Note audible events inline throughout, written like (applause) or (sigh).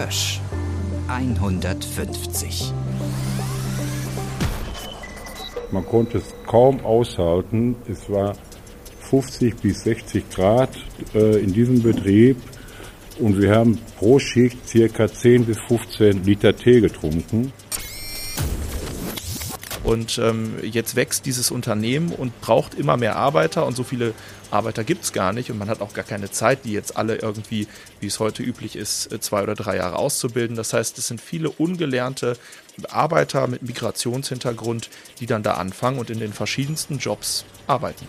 Hösch 150. Man konnte es kaum aushalten. Es war 50 bis 60 Grad äh, in diesem Betrieb und wir haben pro Schicht circa 10 bis 15 Liter Tee getrunken. Und ähm, jetzt wächst dieses Unternehmen und braucht immer mehr Arbeiter und so viele Arbeiter gibt es gar nicht und man hat auch gar keine Zeit, die jetzt alle irgendwie, wie es heute üblich ist, äh, zwei oder drei Jahre auszubilden. Das heißt, es sind viele ungelernte Arbeiter mit Migrationshintergrund, die dann da anfangen und in den verschiedensten Jobs arbeiten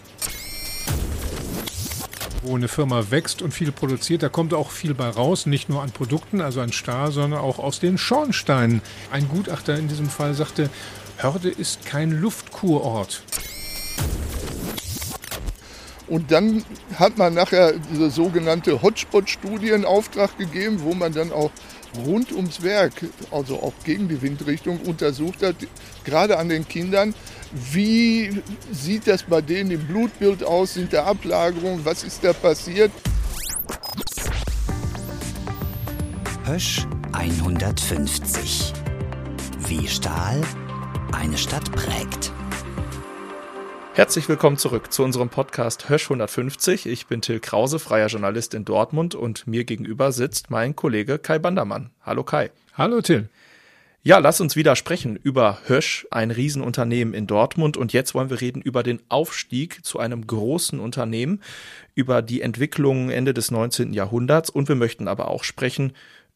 wo eine Firma wächst und viel produziert, da kommt auch viel bei raus, nicht nur an Produkten, also an Stahl, sondern auch aus den Schornsteinen. Ein Gutachter in diesem Fall sagte, Hörde ist kein Luftkurort. Und dann hat man nachher diese sogenannte Hotspot-Studie in Auftrag gegeben, wo man dann auch rund ums Werk, also auch gegen die Windrichtung, untersucht hat, gerade an den Kindern, wie sieht das bei denen im Blutbild aus, sind da Ablagerungen, was ist da passiert? Hösch 150. Wie Stahl eine Stadt prägt. Herzlich willkommen zurück zu unserem Podcast Hösch 150. Ich bin Till Krause, freier Journalist in Dortmund und mir gegenüber sitzt mein Kollege Kai Bandermann. Hallo Kai. Hallo Till. Ja, lass uns wieder sprechen über Hösch, ein Riesenunternehmen in Dortmund. Und jetzt wollen wir reden über den Aufstieg zu einem großen Unternehmen, über die Entwicklung Ende des 19. Jahrhunderts. Und wir möchten aber auch sprechen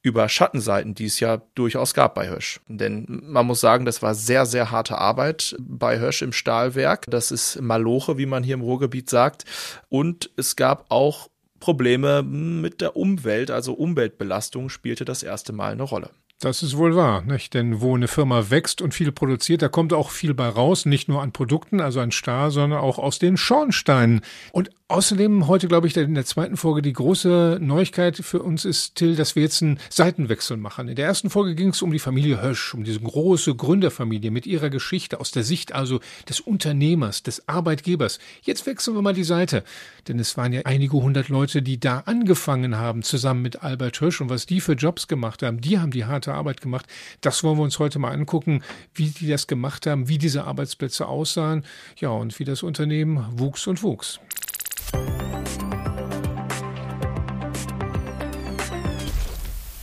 über Schattenseiten, die es ja durchaus gab bei Hösch. Denn man muss sagen, das war sehr, sehr harte Arbeit bei Hösch im Stahlwerk. Das ist Maloche, wie man hier im Ruhrgebiet sagt. Und es gab auch Probleme mit der Umwelt, also Umweltbelastung spielte das erste Mal eine Rolle. Das ist wohl wahr, nicht? Denn wo eine Firma wächst und viel produziert, da kommt auch viel bei raus, nicht nur an Produkten, also an Stahl, sondern auch aus den Schornsteinen. Und Außerdem heute, glaube ich, in der zweiten Folge die große Neuigkeit für uns ist, Till, dass wir jetzt einen Seitenwechsel machen. In der ersten Folge ging es um die Familie Hösch, um diese große Gründerfamilie mit ihrer Geschichte aus der Sicht also des Unternehmers, des Arbeitgebers. Jetzt wechseln wir mal die Seite, denn es waren ja einige hundert Leute, die da angefangen haben, zusammen mit Albert Hösch und was die für Jobs gemacht haben. Die haben die harte Arbeit gemacht. Das wollen wir uns heute mal angucken, wie die das gemacht haben, wie diese Arbeitsplätze aussahen, ja, und wie das Unternehmen wuchs und wuchs.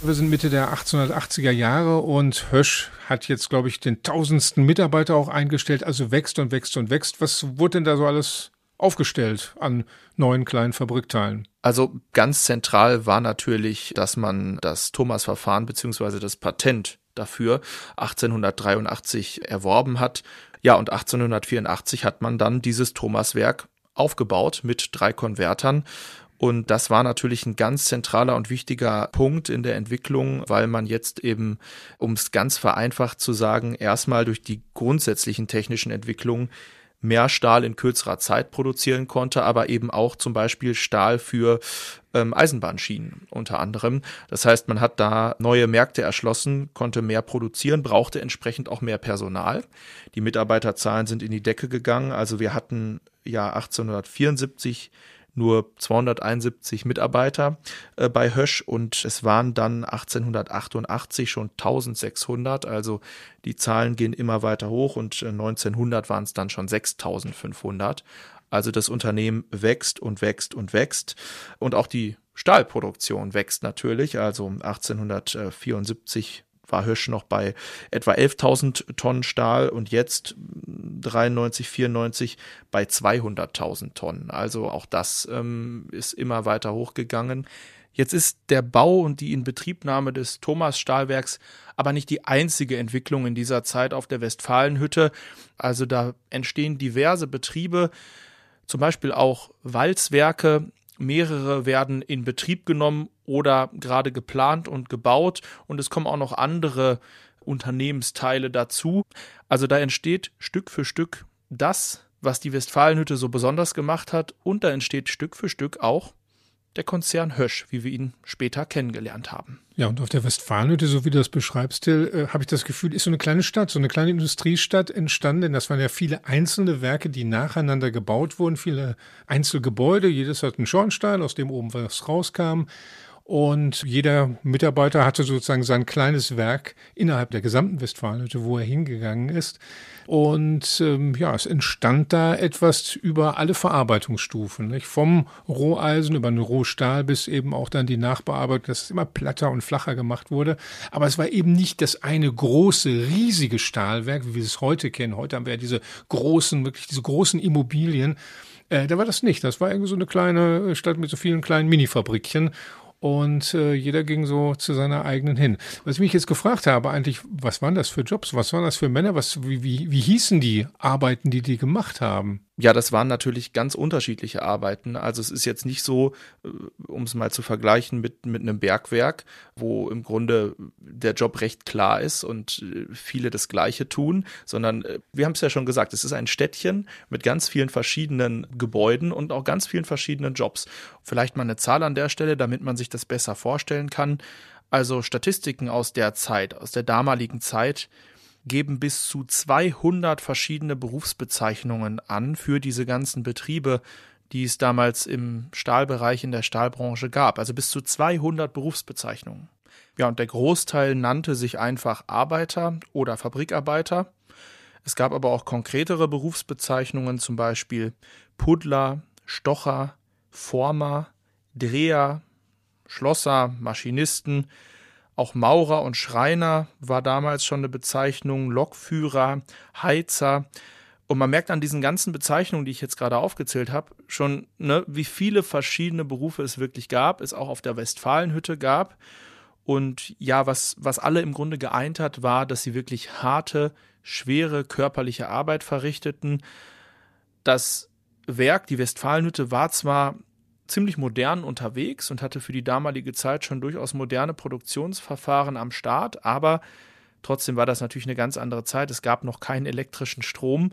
Wir sind Mitte der 1880er Jahre und Hösch hat jetzt, glaube ich, den tausendsten Mitarbeiter auch eingestellt, also wächst und wächst und wächst. Was wurde denn da so alles aufgestellt an neuen kleinen Fabrikteilen? Also ganz zentral war natürlich, dass man das Thomas-Verfahren beziehungsweise das Patent dafür 1883 erworben hat. Ja, und 1884 hat man dann dieses Thomas-Werk aufgebaut mit drei Konvertern. Und das war natürlich ein ganz zentraler und wichtiger Punkt in der Entwicklung, weil man jetzt eben, um es ganz vereinfacht zu sagen, erstmal durch die grundsätzlichen technischen Entwicklungen mehr Stahl in kürzerer Zeit produzieren konnte, aber eben auch zum Beispiel Stahl für ähm, Eisenbahnschienen unter anderem. Das heißt, man hat da neue Märkte erschlossen, konnte mehr produzieren, brauchte entsprechend auch mehr Personal. Die Mitarbeiterzahlen sind in die Decke gegangen. Also wir hatten ja 1874 nur 271 Mitarbeiter äh, bei Hösch und es waren dann 1888 schon 1600. Also die Zahlen gehen immer weiter hoch und 1900 waren es dann schon 6500. Also das Unternehmen wächst und wächst und wächst und auch die Stahlproduktion wächst natürlich. Also 1874 war Hösch noch bei etwa 11.000 Tonnen Stahl und jetzt 93, 94 bei 200.000 Tonnen. Also auch das ähm, ist immer weiter hochgegangen. Jetzt ist der Bau und die Inbetriebnahme des Thomas Stahlwerks aber nicht die einzige Entwicklung in dieser Zeit auf der Westfalenhütte. Also da entstehen diverse Betriebe, zum Beispiel auch Walzwerke, mehrere werden in Betrieb genommen oder gerade geplant und gebaut und es kommen auch noch andere Unternehmensteile dazu. Also da entsteht Stück für Stück das, was die Westfalenhütte so besonders gemacht hat und da entsteht Stück für Stück auch der Konzern Hösch, wie wir ihn später kennengelernt haben. Ja, und auf der Westfalenhütte, so wie du das beschreibst, Till, äh, habe ich das Gefühl, ist so eine kleine Stadt, so eine kleine Industriestadt entstanden. Denn das waren ja viele einzelne Werke, die nacheinander gebaut wurden, viele Einzelgebäude. Jedes hat einen Schornstein, aus dem oben was rauskam. Und jeder Mitarbeiter hatte sozusagen sein kleines Werk innerhalb der gesamten Westfalenhütte, wo er hingegangen ist. Und ähm, ja, es entstand da etwas über alle Verarbeitungsstufen, nicht? vom Roheisen über den Rohstahl bis eben auch dann die Nachbearbeitung, dass es immer platter und flacher gemacht wurde. Aber es war eben nicht das eine große, riesige Stahlwerk, wie wir es heute kennen. Heute haben wir ja diese großen, wirklich diese großen Immobilien. Äh, da war das nicht. Das war irgendwie so eine kleine Stadt mit so vielen kleinen Minifabrikchen und äh, jeder ging so zu seiner eigenen hin. Was ich mich jetzt gefragt habe, eigentlich, was waren das für Jobs? Was waren das für Männer? Was, wie, wie, wie hießen die Arbeiten, die die gemacht haben? Ja, das waren natürlich ganz unterschiedliche Arbeiten. Also es ist jetzt nicht so, äh, um es mal zu vergleichen mit, mit einem Bergwerk, wo im Grunde der Job recht klar ist und äh, viele das Gleiche tun, sondern äh, wir haben es ja schon gesagt, es ist ein Städtchen mit ganz vielen verschiedenen Gebäuden und auch ganz vielen verschiedenen Jobs. Vielleicht mal eine Zahl an der Stelle, damit man sich das besser vorstellen kann. Also Statistiken aus der Zeit, aus der damaligen Zeit, geben bis zu 200 verschiedene Berufsbezeichnungen an für diese ganzen Betriebe, die es damals im Stahlbereich in der Stahlbranche gab. Also bis zu 200 Berufsbezeichnungen. Ja, und der Großteil nannte sich einfach Arbeiter oder Fabrikarbeiter. Es gab aber auch konkretere Berufsbezeichnungen, zum Beispiel Puddler, Stocher, Former, Dreher, Schlosser, Maschinisten, auch Maurer und Schreiner war damals schon eine Bezeichnung, Lokführer, Heizer. Und man merkt an diesen ganzen Bezeichnungen, die ich jetzt gerade aufgezählt habe, schon, ne, wie viele verschiedene Berufe es wirklich gab, es auch auf der Westfalenhütte gab. Und ja, was, was alle im Grunde geeint hat, war, dass sie wirklich harte, schwere körperliche Arbeit verrichteten. Das Werk, die Westfalenhütte, war zwar ziemlich modern unterwegs und hatte für die damalige Zeit schon durchaus moderne Produktionsverfahren am Start, aber trotzdem war das natürlich eine ganz andere Zeit. Es gab noch keinen elektrischen Strom.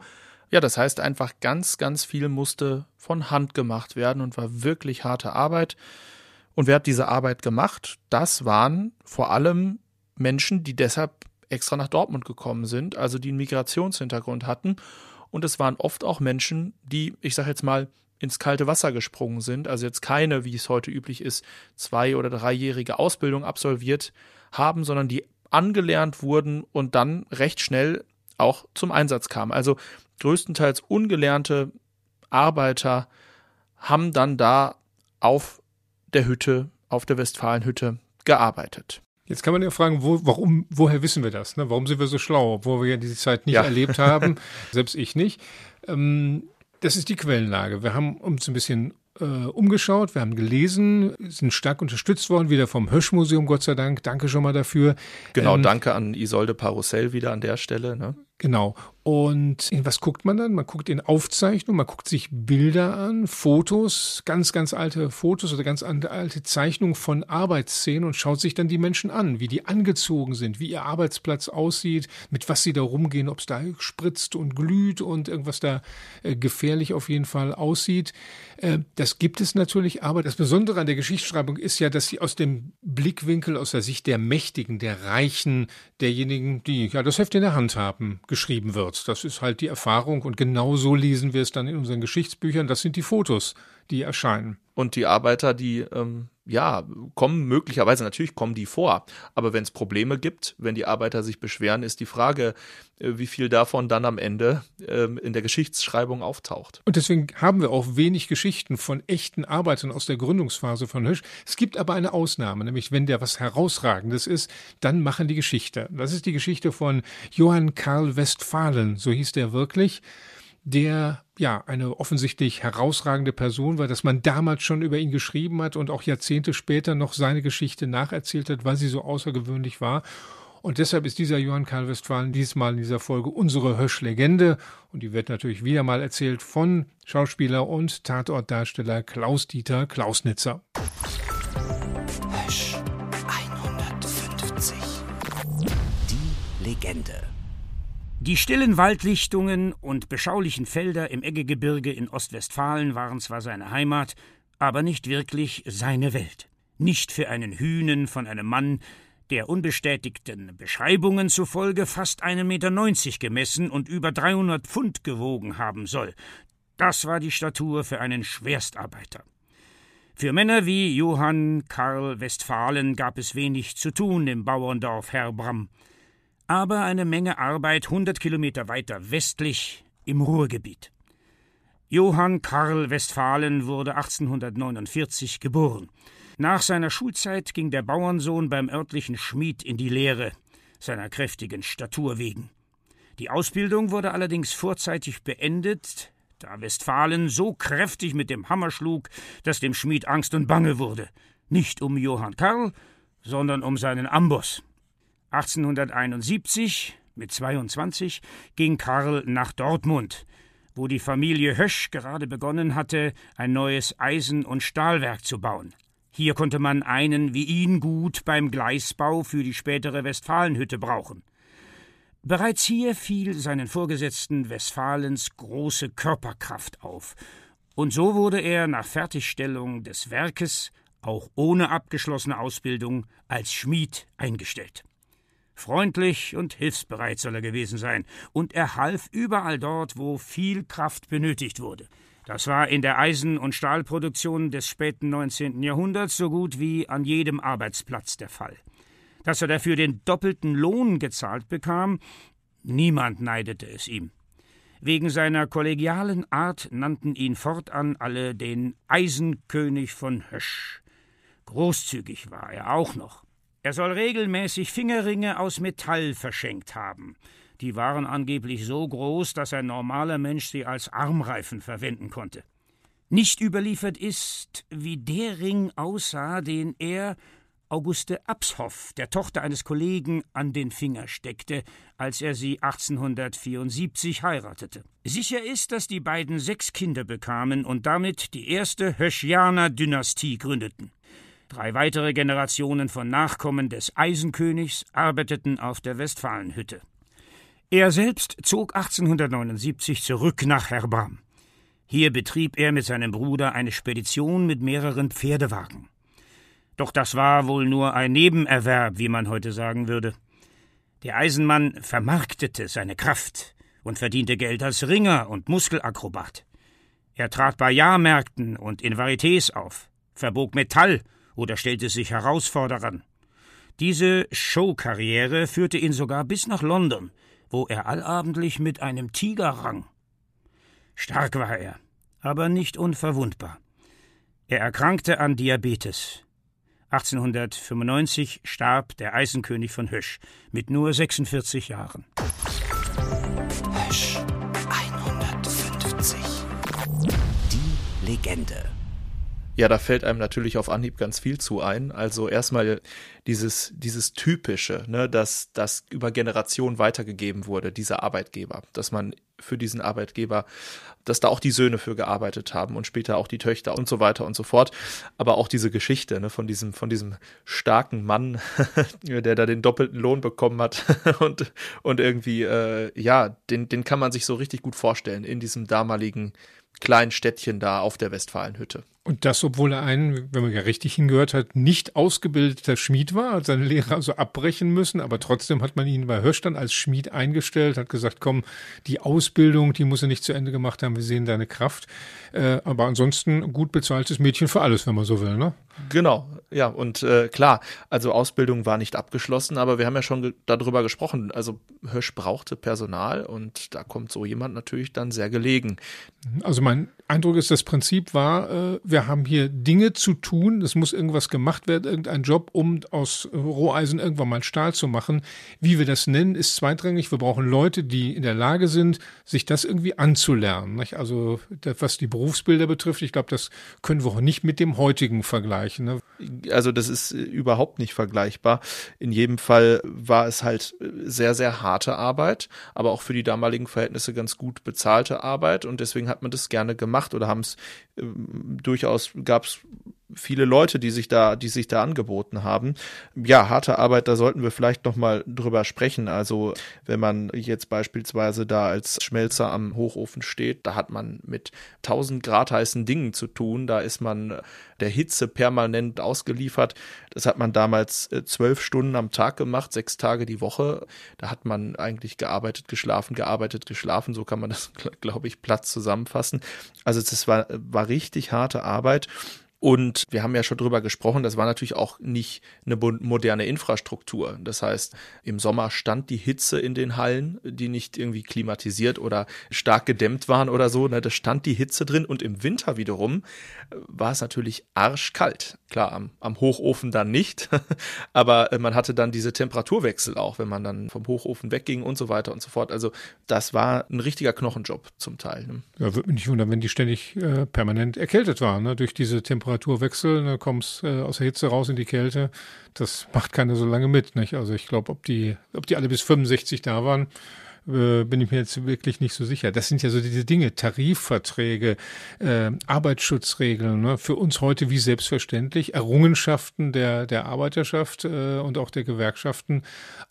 Ja, das heißt einfach ganz, ganz viel musste von Hand gemacht werden und war wirklich harte Arbeit. Und wer hat diese Arbeit gemacht? Das waren vor allem Menschen, die deshalb extra nach Dortmund gekommen sind, also die einen Migrationshintergrund hatten. Und es waren oft auch Menschen, die, ich sage jetzt mal, ins kalte Wasser gesprungen sind, also jetzt keine, wie es heute üblich ist, zwei- oder dreijährige Ausbildung absolviert haben, sondern die angelernt wurden und dann recht schnell auch zum Einsatz kamen. Also größtenteils ungelernte Arbeiter haben dann da auf der Hütte, auf der Westfalenhütte gearbeitet. Jetzt kann man ja fragen, wo, warum, woher wissen wir das? Ne? Warum sind wir so schlau, obwohl wir ja diese Zeit nicht ja. erlebt haben, (laughs) selbst ich nicht. Ähm, das ist die Quellenlage. Wir haben uns ein bisschen äh, umgeschaut, wir haben gelesen, sind stark unterstützt worden, wieder vom Höschmuseum, Gott sei Dank. Danke schon mal dafür. Genau, ähm, danke an Isolde Parussell wieder an der Stelle. Ne? Genau. Und in was guckt man dann? Man guckt in Aufzeichnungen, man guckt sich Bilder an, Fotos, ganz, ganz alte Fotos oder ganz alte Zeichnungen von Arbeitsszenen und schaut sich dann die Menschen an, wie die angezogen sind, wie ihr Arbeitsplatz aussieht, mit was sie da rumgehen, ob es da spritzt und glüht und irgendwas da äh, gefährlich auf jeden Fall aussieht. Äh, das gibt es natürlich, aber das Besondere an der Geschichtsschreibung ist ja, dass sie aus dem Blickwinkel, aus der Sicht der Mächtigen, der Reichen, derjenigen, die ja das Heft in der Hand haben, geschrieben wird. Das ist halt die Erfahrung und genau so lesen wir es dann in unseren Geschichtsbüchern. Das sind die Fotos, die erscheinen. Und die Arbeiter, die ähm, ja kommen möglicherweise natürlich kommen die vor, aber wenn es Probleme gibt, wenn die Arbeiter sich beschweren, ist die Frage, äh, wie viel davon dann am Ende ähm, in der Geschichtsschreibung auftaucht. Und deswegen haben wir auch wenig Geschichten von echten Arbeitern aus der Gründungsphase von Hösch. Es gibt aber eine Ausnahme, nämlich wenn der was herausragendes ist, dann machen die Geschichte. Das ist die Geschichte von Johann Karl Westphalen, so hieß der wirklich der ja eine offensichtlich herausragende Person war, dass man damals schon über ihn geschrieben hat und auch Jahrzehnte später noch seine Geschichte nacherzählt hat, weil sie so außergewöhnlich war. Und deshalb ist dieser Johann Karl Westphalen diesmal in dieser Folge unsere Hösch-Legende. Und die wird natürlich wieder mal erzählt von Schauspieler und Tatortdarsteller Klaus-Dieter Klausnitzer. Hösch 150. Die Legende. Die stillen Waldlichtungen und beschaulichen Felder im Eggegebirge in Ostwestfalen waren zwar seine Heimat, aber nicht wirklich seine Welt. Nicht für einen Hühnen von einem Mann, der unbestätigten Beschreibungen zufolge fast 1,90 Meter gemessen und über 300 Pfund gewogen haben soll. Das war die Statur für einen Schwerstarbeiter. Für Männer wie Johann Karl Westphalen gab es wenig zu tun im Bauerndorf Herbram, aber eine Menge Arbeit hundert Kilometer weiter westlich im Ruhrgebiet. Johann Karl Westphalen wurde 1849 geboren. Nach seiner Schulzeit ging der Bauernsohn beim örtlichen Schmied in die Lehre, seiner kräftigen Statur wegen. Die Ausbildung wurde allerdings vorzeitig beendet, da Westphalen so kräftig mit dem Hammer schlug, dass dem Schmied Angst und Bange wurde. Nicht um Johann Karl, sondern um seinen Amboss. 1871, mit 22, ging Karl nach Dortmund, wo die Familie Hösch gerade begonnen hatte, ein neues Eisen- und Stahlwerk zu bauen. Hier konnte man einen wie ihn gut beim Gleisbau für die spätere Westfalenhütte brauchen. Bereits hier fiel seinen Vorgesetzten Westfalens große Körperkraft auf, und so wurde er nach Fertigstellung des Werkes, auch ohne abgeschlossene Ausbildung, als Schmied eingestellt. Freundlich und hilfsbereit soll er gewesen sein, und er half überall dort, wo viel Kraft benötigt wurde. Das war in der Eisen- und Stahlproduktion des späten 19. Jahrhunderts so gut wie an jedem Arbeitsplatz der Fall dass er dafür den doppelten Lohn gezahlt bekam, niemand neidete es ihm. Wegen seiner kollegialen Art nannten ihn fortan alle den Eisenkönig von Hösch. Großzügig war er auch noch. Er soll regelmäßig Fingerringe aus Metall verschenkt haben. Die waren angeblich so groß, dass ein normaler Mensch sie als Armreifen verwenden konnte. Nicht überliefert ist, wie der Ring aussah, den er Auguste Abshoff, der Tochter eines Kollegen, an den Finger steckte, als er sie 1874 heiratete. Sicher ist, dass die beiden sechs Kinder bekamen und damit die erste Höschianer-Dynastie gründeten. Drei weitere Generationen von Nachkommen des Eisenkönigs arbeiteten auf der Westfalenhütte. Er selbst zog 1879 zurück nach Herbram. Hier betrieb er mit seinem Bruder eine Spedition mit mehreren Pferdewagen. Doch das war wohl nur ein Nebenerwerb, wie man heute sagen würde. Der Eisenmann vermarktete seine Kraft und verdiente Geld als Ringer und Muskelakrobat. Er trat bei Jahrmärkten und in Varietés auf, verbog Metall oder stellte sich Herausforderern. Diese Showkarriere führte ihn sogar bis nach London, wo er allabendlich mit einem Tiger rang. Stark war er, aber nicht unverwundbar. Er erkrankte an Diabetes. 1895 starb der Eisenkönig von Hösch mit nur 46 Jahren. Hösch 150. Die Legende. Ja, da fällt einem natürlich auf Anhieb ganz viel zu ein. Also erstmal dieses, dieses typische, ne, dass das über Generationen weitergegeben wurde, dieser Arbeitgeber, dass man für diesen Arbeitgeber, dass da auch die Söhne für gearbeitet haben und später auch die Töchter und so weiter und so fort. Aber auch diese Geschichte ne, von diesem, von diesem starken Mann, (laughs) der da den doppelten Lohn bekommen hat (laughs) und, und irgendwie, äh, ja, den, den kann man sich so richtig gut vorstellen in diesem damaligen kleinen Städtchen da auf der Westfalenhütte. Und das, obwohl er ein, wenn man ja richtig hingehört hat, nicht ausgebildeter Schmied war, hat seine Lehre also abbrechen müssen, aber trotzdem hat man ihn bei dann als Schmied eingestellt, hat gesagt, komm, die Ausbildung, die muss er nicht zu Ende gemacht haben, wir sehen deine Kraft. Äh, aber ansonsten gut bezahltes Mädchen für alles, wenn man so will, ne? Genau, ja, und äh, klar, also Ausbildung war nicht abgeschlossen, aber wir haben ja schon ge darüber gesprochen. Also Hirsch brauchte Personal und da kommt so jemand natürlich dann sehr gelegen. Also mein Eindruck ist, das Prinzip war, äh, wir haben hier Dinge zu tun, es muss irgendwas gemacht werden, irgendein Job, um aus Roheisen irgendwann mal Stahl zu machen. Wie wir das nennen, ist zweitrangig. Wir brauchen Leute, die in der Lage sind, sich das irgendwie anzulernen. Nicht? Also was die Berufsbilder betrifft, ich glaube, das können wir auch nicht mit dem heutigen vergleichen. Ne? Also das ist überhaupt nicht vergleichbar. In jedem Fall war es halt sehr, sehr harte Arbeit, aber auch für die damaligen Verhältnisse ganz gut bezahlte Arbeit und deswegen hat man das gerne gemacht oder haben es äh, durchaus gab es viele Leute, die sich da, die sich da angeboten haben. Ja, harte Arbeit, da sollten wir vielleicht noch mal drüber sprechen. Also, wenn man jetzt beispielsweise da als Schmelzer am Hochofen steht, da hat man mit 1000 Grad heißen Dingen zu tun. Da ist man der Hitze permanent ausgeliefert. Das hat man damals äh, zwölf Stunden am Tag gemacht, sechs Tage die Woche. Da hat man eigentlich gearbeitet, geschlafen, gearbeitet, geschlafen. So kann man das, (laughs) glaube ich, platt zusammenfassen. Also, es war, war richtig harte Arbeit. Und wir haben ja schon drüber gesprochen, das war natürlich auch nicht eine moderne Infrastruktur. Das heißt, im Sommer stand die Hitze in den Hallen, die nicht irgendwie klimatisiert oder stark gedämmt waren oder so. Ne? Da stand die Hitze drin und im Winter wiederum äh, war es natürlich arschkalt. Klar, am, am Hochofen dann nicht, (laughs) aber äh, man hatte dann diese Temperaturwechsel auch, wenn man dann vom Hochofen wegging und so weiter und so fort. Also das war ein richtiger Knochenjob zum Teil. Ne? Ja, würde mich nicht wundern, wenn die ständig äh, permanent erkältet waren, ne? durch diese Temperatur Temperaturwechsel, ne, kommst äh, aus der Hitze raus in die Kälte. Das macht keiner so lange mit, nicht? Also ich glaube, ob die, ob die alle bis 65 da waren, äh, bin ich mir jetzt wirklich nicht so sicher. Das sind ja so diese Dinge, Tarifverträge, äh, Arbeitsschutzregeln, ne? für uns heute wie selbstverständlich, Errungenschaften der, der Arbeiterschaft äh, und auch der Gewerkschaften.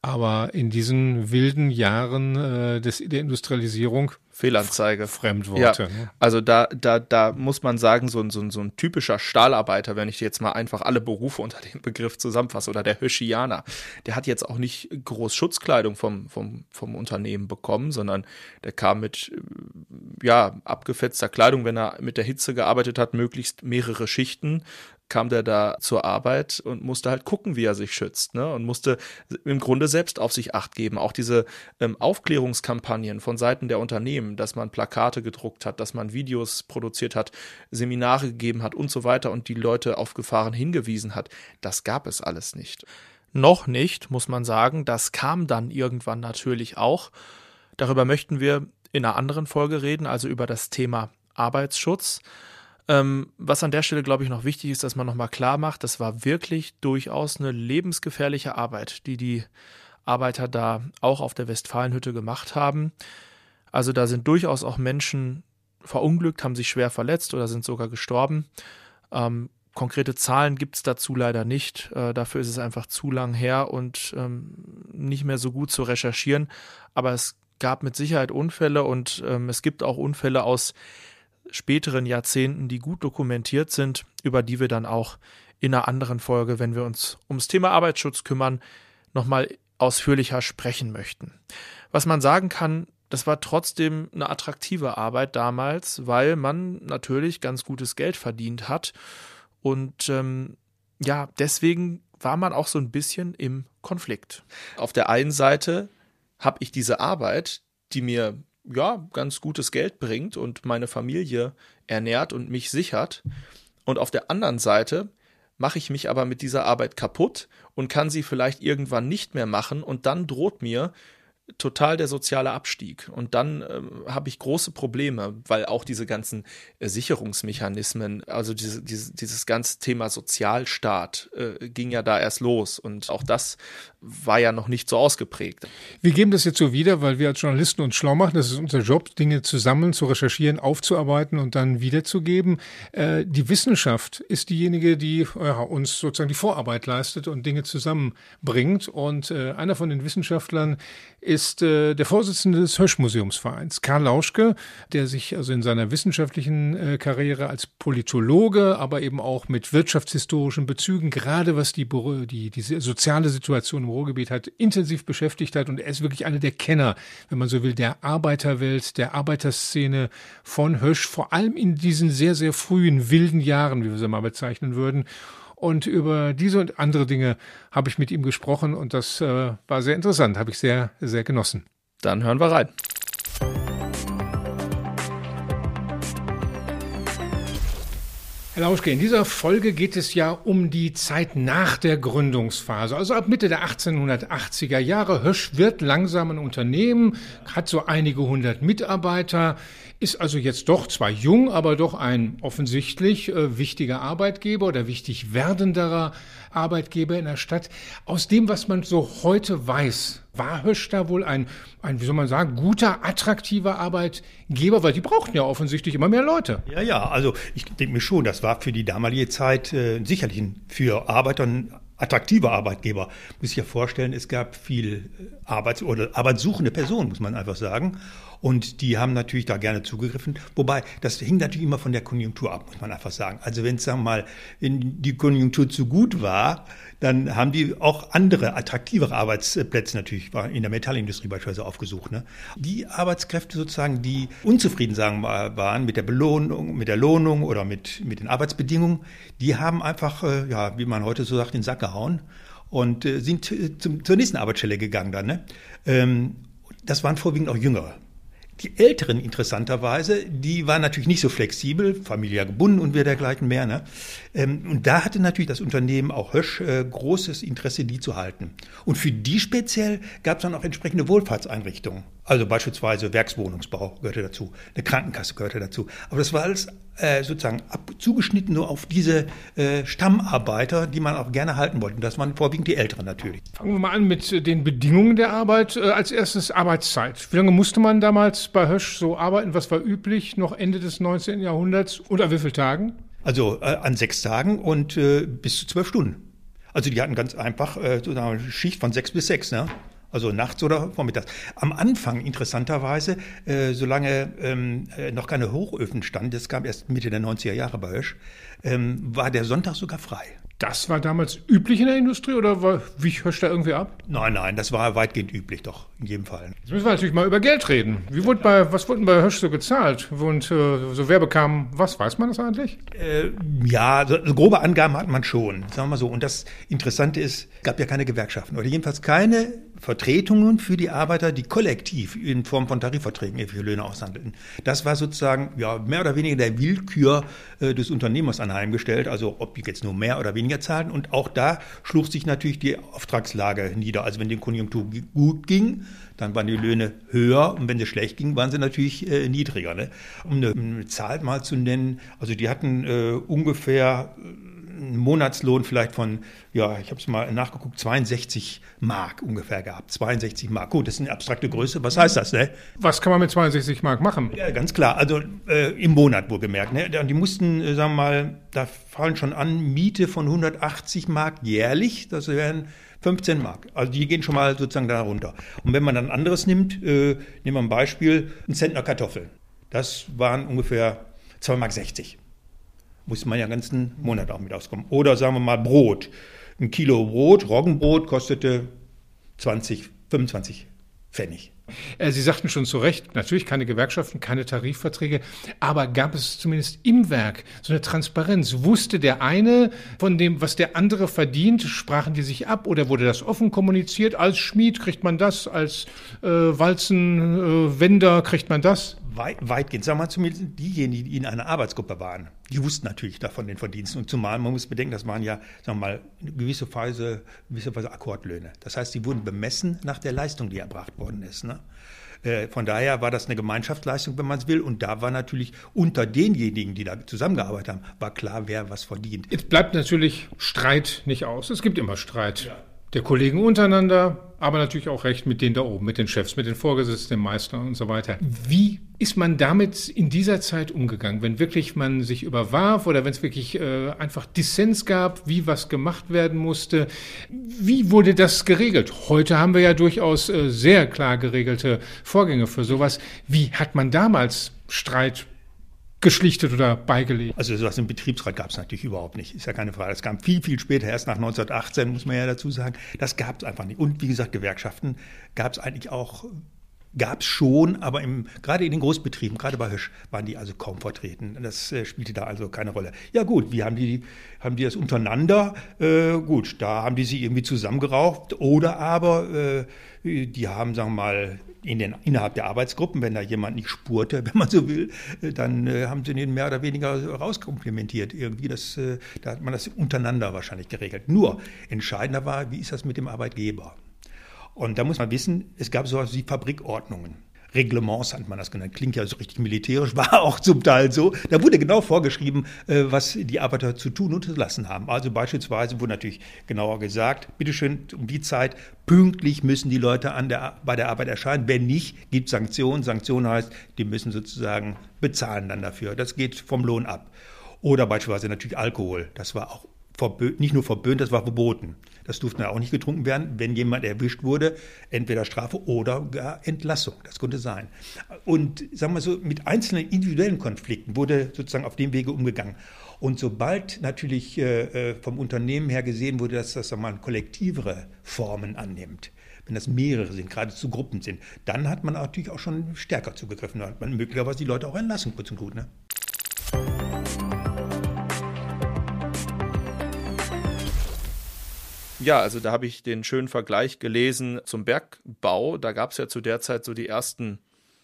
Aber in diesen wilden Jahren äh, des, der Industrialisierung Fehlanzeige. Fremdworte. Ja, ne? also da, da, da muss man sagen, so ein, so, ein, so ein typischer Stahlarbeiter, wenn ich jetzt mal einfach alle Berufe unter dem Begriff zusammenfasse, oder der Höschianer, der hat jetzt auch nicht groß Schutzkleidung vom, vom, vom Unternehmen bekommen, sondern der kam mit ja, abgefetzter Kleidung, wenn er mit der Hitze gearbeitet hat, möglichst mehrere Schichten, kam der da zur Arbeit und musste halt gucken, wie er sich schützt, ne? Und musste im Grunde selbst auf sich acht geben. Auch diese ähm, Aufklärungskampagnen von Seiten der Unternehmen, dass man Plakate gedruckt hat, dass man Videos produziert hat, Seminare gegeben hat und so weiter und die Leute auf Gefahren hingewiesen hat, das gab es alles nicht. Noch nicht, muss man sagen. Das kam dann irgendwann natürlich auch. Darüber möchten wir in einer anderen Folge reden, also über das Thema Arbeitsschutz. Ähm, was an der Stelle, glaube ich, noch wichtig ist, dass man nochmal klar macht, das war wirklich durchaus eine lebensgefährliche Arbeit, die die Arbeiter da auch auf der Westfalenhütte gemacht haben. Also da sind durchaus auch Menschen verunglückt, haben sich schwer verletzt oder sind sogar gestorben. Ähm, konkrete Zahlen gibt es dazu leider nicht. Äh, dafür ist es einfach zu lang her und ähm, nicht mehr so gut zu recherchieren. Aber es gab mit Sicherheit Unfälle und ähm, es gibt auch Unfälle aus späteren Jahrzehnten, die gut dokumentiert sind, über die wir dann auch in einer anderen Folge, wenn wir uns ums Thema Arbeitsschutz kümmern, nochmal ausführlicher sprechen möchten. Was man sagen kann, das war trotzdem eine attraktive Arbeit damals, weil man natürlich ganz gutes Geld verdient hat. Und ähm, ja, deswegen war man auch so ein bisschen im Konflikt. Auf der einen Seite habe ich diese Arbeit, die mir ja, ganz gutes Geld bringt und meine Familie ernährt und mich sichert. Und auf der anderen Seite mache ich mich aber mit dieser Arbeit kaputt und kann sie vielleicht irgendwann nicht mehr machen und dann droht mir total der soziale Abstieg. Und dann ähm, habe ich große Probleme, weil auch diese ganzen äh, Sicherungsmechanismen, also diese, diese, dieses ganze Thema Sozialstaat äh, ging ja da erst los. Und auch das war ja noch nicht so ausgeprägt. Wir geben das jetzt so wieder, weil wir als Journalisten uns schlau machen. Das ist unser Job, Dinge zusammen zu recherchieren, aufzuarbeiten und dann wiederzugeben. Äh, die Wissenschaft ist diejenige, die ja, uns sozusagen die Vorarbeit leistet und Dinge zusammenbringt. Und äh, einer von den Wissenschaftlern ist äh, der Vorsitzende des Hösch-Museumsvereins, Karl Lauschke, der sich also in seiner wissenschaftlichen äh, Karriere als Politologe, aber eben auch mit wirtschaftshistorischen Bezügen, gerade was die, die, die soziale Situation im Ruhrgebiet hat, intensiv beschäftigt hat. Und er ist wirklich einer der Kenner, wenn man so will, der Arbeiterwelt, der Arbeiterszene von Hösch, vor allem in diesen sehr, sehr frühen, wilden Jahren, wie wir sie mal bezeichnen würden. Und über diese und andere Dinge habe ich mit ihm gesprochen und das äh, war sehr interessant, habe ich sehr, sehr genossen. Dann hören wir rein. Herr Lauschke, in dieser Folge geht es ja um die Zeit nach der Gründungsphase, also ab Mitte der 1880er Jahre. Hösch wird langsam ein Unternehmen, hat so einige hundert Mitarbeiter, ist also jetzt doch zwar jung, aber doch ein offensichtlich äh, wichtiger Arbeitgeber oder wichtig werdenderer Arbeitgeber in der Stadt. Aus dem, was man so heute weiß, war Hösch da wohl ein, ein, wie soll man sagen, guter, attraktiver Arbeitgeber, weil die brauchten ja offensichtlich immer mehr Leute. Ja, ja, also ich denke mir schon, das war für die damalige Zeit äh, sicherlich für Arbeiter ein attraktiver Arbeitgeber. Muss ich ja vorstellen, es gab viel äh, Arbeits- oder arbeitssuchende Personen, muss man einfach sagen. Und die haben natürlich da gerne zugegriffen. Wobei, das hing natürlich immer von der Konjunktur ab, muss man einfach sagen. Also wenn sagen wir mal, wenn die Konjunktur zu gut war, dann haben die auch andere, attraktivere Arbeitsplätze natürlich in der Metallindustrie beispielsweise aufgesucht. Ne? Die Arbeitskräfte sozusagen, die unzufrieden sagen wir, waren mit der Belohnung, mit der Lohnung oder mit, mit den Arbeitsbedingungen, die haben einfach, äh, ja, wie man heute so sagt, den Sack gehauen und äh, sind äh, zum, zur nächsten Arbeitsstelle gegangen dann. Ne? Ähm, das waren vorwiegend auch Jüngere. Die Älteren interessanterweise, die waren natürlich nicht so flexibel, familiär gebunden und wir dergleichen mehr. Ne? Ähm, und da hatte natürlich das Unternehmen auch Hösch äh, großes Interesse, die zu halten. Und für die speziell gab es dann auch entsprechende Wohlfahrtseinrichtungen. Also beispielsweise Werkswohnungsbau gehörte dazu, eine Krankenkasse gehörte dazu. Aber das war alles äh, sozusagen zugeschnitten nur auf diese äh, Stammarbeiter, die man auch gerne halten wollte. Und das waren vorwiegend die Älteren natürlich. Fangen wir mal an mit den Bedingungen der Arbeit. Als erstes Arbeitszeit. Wie lange musste man damals bei Hösch so arbeiten? Was war üblich noch Ende des 19. Jahrhunderts? Und an wie vielen Tagen? Also äh, an sechs Tagen und äh, bis zu zwölf Stunden. Also die hatten ganz einfach äh, eine Schicht von sechs bis sechs. Ne? Also nachts oder vormittags. Am Anfang, interessanterweise, äh, solange ähm, äh, noch keine Hochöfen standen, das kam erst Mitte der 90er Jahre bei Hösch, ähm, war der Sonntag sogar frei. Das war damals üblich in der Industrie oder war, wich Hösch da irgendwie ab? Nein, nein, das war weitgehend üblich, doch, in jedem Fall. Jetzt müssen wir natürlich mal über Geld reden. Wie wurde bei, was wurde bei Hösch so gezahlt? Und äh, so wer bekam was? Weiß man das eigentlich? Äh, ja, so, so grobe Angaben hat man schon, sagen wir mal so. Und das Interessante ist, es gab ja keine Gewerkschaften oder jedenfalls keine Vertretungen für die Arbeiter, die kollektiv in Form von Tarifverträgen ihre Löhne aushandelten. Das war sozusagen ja, mehr oder weniger der Willkür äh, des Unternehmers anheimgestellt, also ob die jetzt nur mehr oder weniger zahlen. Und auch da schlug sich natürlich die Auftragslage nieder. Also wenn die Konjunktur gut ging, dann waren die Löhne höher und wenn sie schlecht ging, waren sie natürlich äh, niedriger. Ne? Um eine, eine, Zahl mal zu nennen, also die hatten äh, ungefähr einen Monatslohn vielleicht von, ja, ich habe es mal nachgeguckt, 62 Mark ungefähr gehabt. 62 Mark. Gut, das ist eine abstrakte Größe. Was heißt das, ne? Was kann man mit 62 Mark machen? Ja, ganz klar. Also äh, im Monat wohlgemerkt. Ne? Die mussten, äh, sagen wir mal, da fallen schon an, Miete von 180 Mark jährlich. Das wären 15 Mark. Also die gehen schon mal sozusagen da runter. Und wenn man dann anderes nimmt, äh, nehmen wir ein Beispiel, ein Zentner Kartoffeln. Das waren ungefähr 2,60 Mark muss man ja den ganzen Monat auch mit auskommen. Oder sagen wir mal Brot. Ein Kilo Brot, Roggenbrot, kostete 20, 25 Pfennig. Äh, Sie sagten schon zu Recht, natürlich keine Gewerkschaften, keine Tarifverträge, aber gab es zumindest im Werk so eine Transparenz? Wusste der eine von dem, was der andere verdient, sprachen die sich ab oder wurde das offen kommuniziert? Als Schmied kriegt man das, als äh, Walzenwender äh, kriegt man das? Weit, weitgehend. Sagen wir mal zumindest diejenigen, die in einer Arbeitsgruppe waren, die wussten natürlich davon den Verdiensten. Und zumal, man muss bedenken, das waren ja, sagen wir mal, eine gewisse Weise, gewisse Weise Akkordlöhne. Das heißt, sie wurden bemessen nach der Leistung, die erbracht worden ist. Ne? Äh, von daher war das eine Gemeinschaftsleistung, wenn man es will. Und da war natürlich unter denjenigen, die da zusammengearbeitet haben, war klar, wer was verdient. Jetzt bleibt natürlich Streit nicht aus. Es gibt immer Streit. Ja. Der Kollegen untereinander, aber natürlich auch recht mit denen da oben, mit den Chefs, mit den Vorgesetzten, den Meistern und so weiter. Wie ist man damit in dieser Zeit umgegangen, wenn wirklich man sich überwarf oder wenn es wirklich äh, einfach Dissens gab, wie was gemacht werden musste? Wie wurde das geregelt? Heute haben wir ja durchaus äh, sehr klar geregelte Vorgänge für sowas. Wie hat man damals Streit geschlichtet oder beigelegt? Also sowas im Betriebsrat gab es natürlich überhaupt nicht, ist ja keine Frage. Das kam viel, viel später, erst nach 1918, muss man ja dazu sagen. Das gab es einfach nicht. Und wie gesagt, Gewerkschaften gab es eigentlich auch gab es schon, aber im, gerade in den Großbetrieben, gerade bei Hösch, waren die also kaum vertreten. Das äh, spielte da also keine Rolle. Ja gut, wie haben die, haben die das untereinander? Äh, gut, da haben die sich irgendwie zusammengeraucht oder aber äh, die haben, sagen wir mal, in den, innerhalb der Arbeitsgruppen, wenn da jemand nicht spurte, (laughs) wenn man so will, äh, dann äh, haben sie den mehr oder weniger rauskomplimentiert. Irgendwie, das, äh, da hat man das untereinander wahrscheinlich geregelt. Nur entscheidender war, wie ist das mit dem Arbeitgeber? Und da muss man wissen, es gab sowas wie Fabrikordnungen. Reglements hat man das genannt. Klingt ja so richtig militärisch, (laughs) war auch zum Teil so. Da wurde genau vorgeschrieben, äh, was die Arbeiter zu tun und zu lassen haben. Also beispielsweise wurde natürlich genauer gesagt, bitteschön, um die Zeit pünktlich müssen die Leute an der, bei der Arbeit erscheinen. Wenn nicht, gibt Sanktionen. Sanktionen heißt, die müssen sozusagen bezahlen dann dafür. Das geht vom Lohn ab. Oder beispielsweise natürlich Alkohol. Das war auch verbö nicht nur verböhnt, das war verboten. Das durfte auch nicht getrunken werden, wenn jemand erwischt wurde, entweder Strafe oder gar Entlassung. Das konnte sein. Und sagen wir so, mit einzelnen individuellen Konflikten wurde sozusagen auf dem Wege umgegangen. Und sobald natürlich äh, äh vom Unternehmen her gesehen wurde, dass das mal kollektivere Formen annimmt, wenn das mehrere sind, geradezu Gruppen sind, dann hat man natürlich auch schon stärker zugegriffen. Dann hat man möglicherweise die Leute auch entlassen, kurz und gut. Ne? Ja, also da habe ich den schönen Vergleich gelesen zum Bergbau. Da gab es ja zu der Zeit so die ersten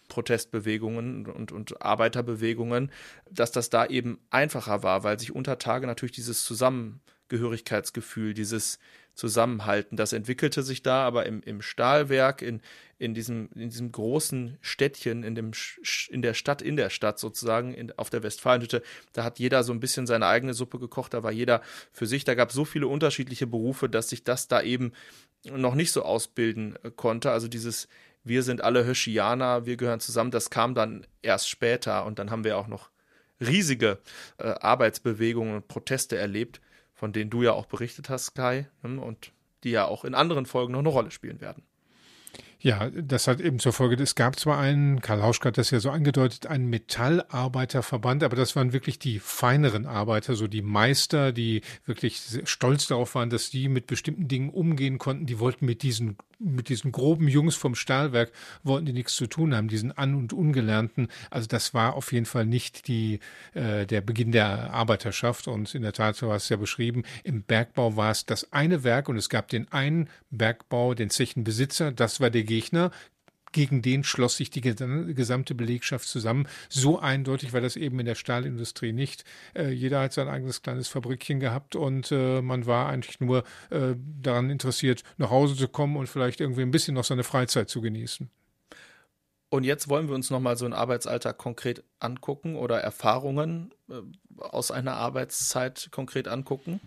Protestbewegungen und, und Arbeiterbewegungen, dass das da eben einfacher war, weil sich unter Tage natürlich dieses Zusammengehörigkeitsgefühl, dieses Zusammenhalten, das entwickelte sich da, aber im, im Stahlwerk, in, in, diesem, in diesem großen Städtchen, in, dem, in der Stadt, in der Stadt sozusagen, in, auf der Westfalenhütte, da hat jeder so ein bisschen seine eigene Suppe gekocht, da war jeder für sich, da gab es so viele unterschiedliche Berufe, dass sich das da eben noch nicht so ausbilden äh, konnte. Also dieses wir sind alle Höschianer, wir gehören zusammen, das kam dann erst später. Und dann haben wir auch noch riesige äh, Arbeitsbewegungen und Proteste erlebt, von denen du ja auch berichtet hast, Kai, ne, und die ja auch in anderen Folgen noch eine Rolle spielen werden. Ja, das hat eben zur Folge, es gab zwar einen, Karl Hauschka hat das ja so angedeutet, einen Metallarbeiterverband, aber das waren wirklich die feineren Arbeiter, so die Meister, die wirklich stolz darauf waren, dass die mit bestimmten Dingen umgehen konnten. Die wollten mit diesen mit diesen groben Jungs vom Stahlwerk wollten die nichts zu tun haben, diesen An- und Ungelernten. Also das war auf jeden Fall nicht die, äh, der Beginn der Arbeiterschaft. Und in der Tat, du hast ja beschrieben, im Bergbau war es das eine Werk und es gab den einen Bergbau, den Zechenbesitzer, das war der Gegner gegen den schloss sich die gesamte Belegschaft zusammen. So eindeutig war das eben in der Stahlindustrie nicht. Äh, jeder hat sein eigenes kleines Fabrikchen gehabt und äh, man war eigentlich nur äh, daran interessiert, nach Hause zu kommen und vielleicht irgendwie ein bisschen noch seine Freizeit zu genießen. Und jetzt wollen wir uns nochmal so einen Arbeitsalltag konkret angucken oder Erfahrungen aus einer Arbeitszeit konkret angucken.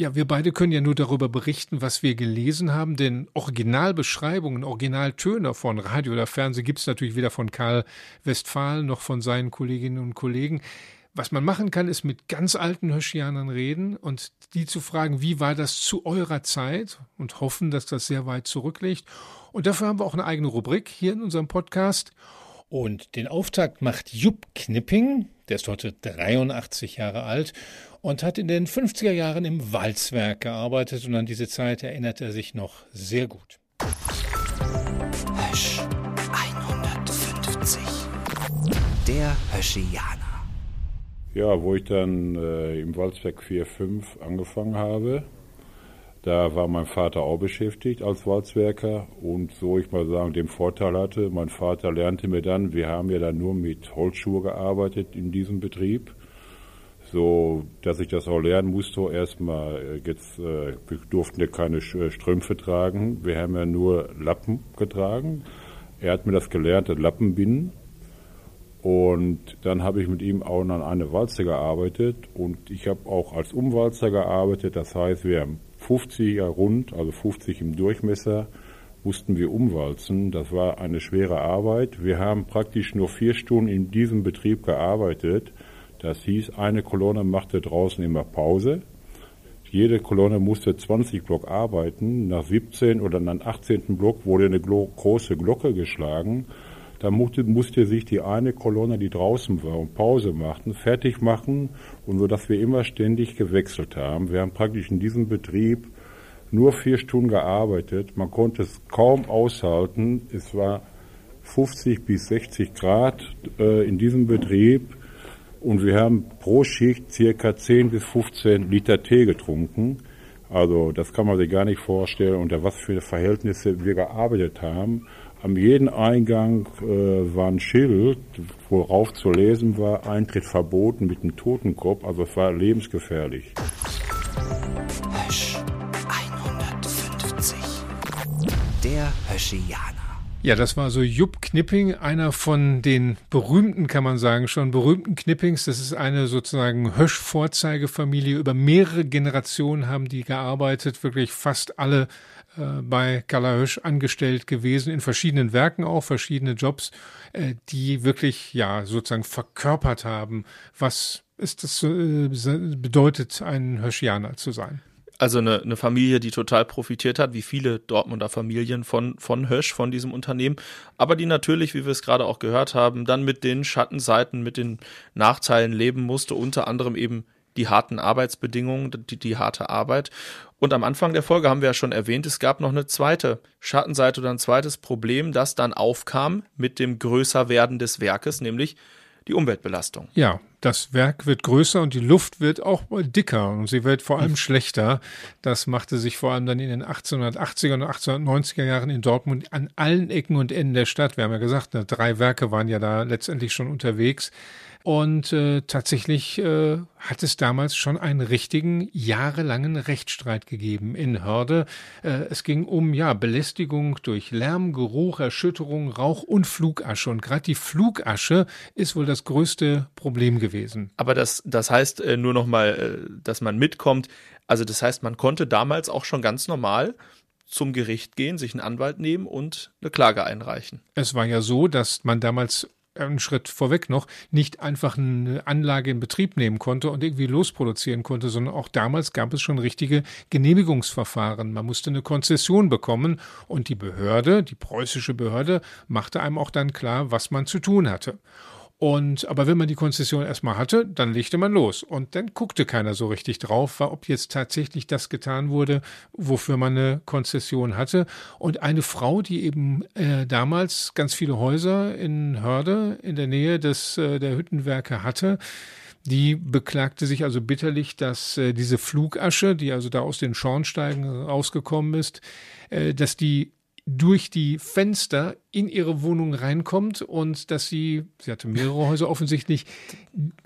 Ja, wir beide können ja nur darüber berichten, was wir gelesen haben, denn Originalbeschreibungen, Originaltöne von Radio oder Fernsehen gibt es natürlich weder von Karl Westphal noch von seinen Kolleginnen und Kollegen. Was man machen kann, ist mit ganz alten Höschianern reden und die zu fragen, wie war das zu eurer Zeit und hoffen, dass das sehr weit zurückliegt. Und dafür haben wir auch eine eigene Rubrik hier in unserem Podcast. Und den Auftakt macht Jupp Knipping, der ist heute 83 Jahre alt und hat in den 50er Jahren im Walzwerk gearbeitet und an diese Zeit erinnert er sich noch sehr gut. Hösch 150. Der Höschianer. Ja, wo ich dann äh, im Walzwerk 4.5 angefangen habe, da war mein Vater auch beschäftigt als Walzwerker und so ich mal sagen, den Vorteil hatte, mein Vater lernte mir dann, wir haben ja dann nur mit Holzschuhe gearbeitet in diesem Betrieb so dass ich das auch lernen musste. Erstmal, äh, jetzt, äh, wir durften ja keine äh, Strümpfe tragen. Wir haben ja nur Lappen getragen. Er hat mir das gelernt, das Lappenbinden. Und dann habe ich mit ihm auch an einer Walze gearbeitet und ich habe auch als Umwalzer gearbeitet. Das heißt, wir haben 50er rund, also 50 im Durchmesser, mussten wir umwalzen. Das war eine schwere Arbeit. Wir haben praktisch nur vier Stunden in diesem Betrieb gearbeitet. Das hieß, eine Kolonne machte draußen immer Pause. Jede Kolonne musste 20 Block arbeiten. Nach 17 oder nach 18. Block wurde eine große Glocke geschlagen. Da musste, sich die eine Kolonne, die draußen war und Pause machten, fertig machen und so, dass wir immer ständig gewechselt haben. Wir haben praktisch in diesem Betrieb nur vier Stunden gearbeitet. Man konnte es kaum aushalten. Es war 50 bis 60 Grad äh, in diesem Betrieb. Und wir haben pro Schicht circa 10 bis 15 Liter Tee getrunken. Also das kann man sich gar nicht vorstellen, unter was für Verhältnisse wir gearbeitet haben. Am jeden Eingang äh, war ein Schild, worauf zu lesen war, Eintritt verboten mit einem Totenkopf. Also es war lebensgefährlich. Hösch 150. Der Höschianer. Ja, das war so Jupp Knipping, einer von den berühmten, kann man sagen, schon berühmten Knippings. Das ist eine sozusagen Hösch-Vorzeigefamilie. Über mehrere Generationen haben die gearbeitet, wirklich fast alle äh, bei Carla Hösch angestellt gewesen, in verschiedenen Werken auch, verschiedene Jobs, äh, die wirklich, ja, sozusagen verkörpert haben, was ist das äh, bedeutet, ein Hirschianer zu sein. Also eine, eine Familie, die total profitiert hat, wie viele Dortmunder Familien von, von Hösch, von diesem Unternehmen, aber die natürlich, wie wir es gerade auch gehört haben, dann mit den Schattenseiten, mit den Nachteilen leben musste, unter anderem eben die harten Arbeitsbedingungen, die, die harte Arbeit. Und am Anfang der Folge haben wir ja schon erwähnt, es gab noch eine zweite Schattenseite oder ein zweites Problem, das dann aufkam mit dem Größerwerden des Werkes, nämlich die Umweltbelastung. Ja, das Werk wird größer und die Luft wird auch dicker und sie wird vor allem schlechter. Das machte sich vor allem dann in den 1880er und 1890er Jahren in Dortmund an allen Ecken und Enden der Stadt. Wir haben ja gesagt, ne, drei Werke waren ja da letztendlich schon unterwegs. Und äh, tatsächlich äh, hat es damals schon einen richtigen jahrelangen Rechtsstreit gegeben in Hörde. Äh, es ging um ja Belästigung durch Lärm, Geruch, Erschütterung, Rauch und Flugasche. Und gerade die Flugasche ist wohl das größte Problem gewesen. Aber das, das heißt äh, nur noch mal, äh, dass man mitkommt. Also das heißt, man konnte damals auch schon ganz normal zum Gericht gehen, sich einen Anwalt nehmen und eine Klage einreichen. Es war ja so, dass man damals einen Schritt vorweg noch, nicht einfach eine Anlage in Betrieb nehmen konnte und irgendwie losproduzieren konnte, sondern auch damals gab es schon richtige Genehmigungsverfahren. Man musste eine Konzession bekommen und die Behörde, die preußische Behörde, machte einem auch dann klar, was man zu tun hatte. Und, aber wenn man die Konzession erstmal hatte, dann legte man los. Und dann guckte keiner so richtig drauf, ob jetzt tatsächlich das getan wurde, wofür man eine Konzession hatte. Und eine Frau, die eben äh, damals ganz viele Häuser in Hörde in der Nähe des, äh, der Hüttenwerke hatte, die beklagte sich also bitterlich, dass äh, diese Flugasche, die also da aus den Schornsteigen rausgekommen ist, äh, dass die durch die Fenster in ihre Wohnung reinkommt und dass sie, sie hatte mehrere Häuser offensichtlich,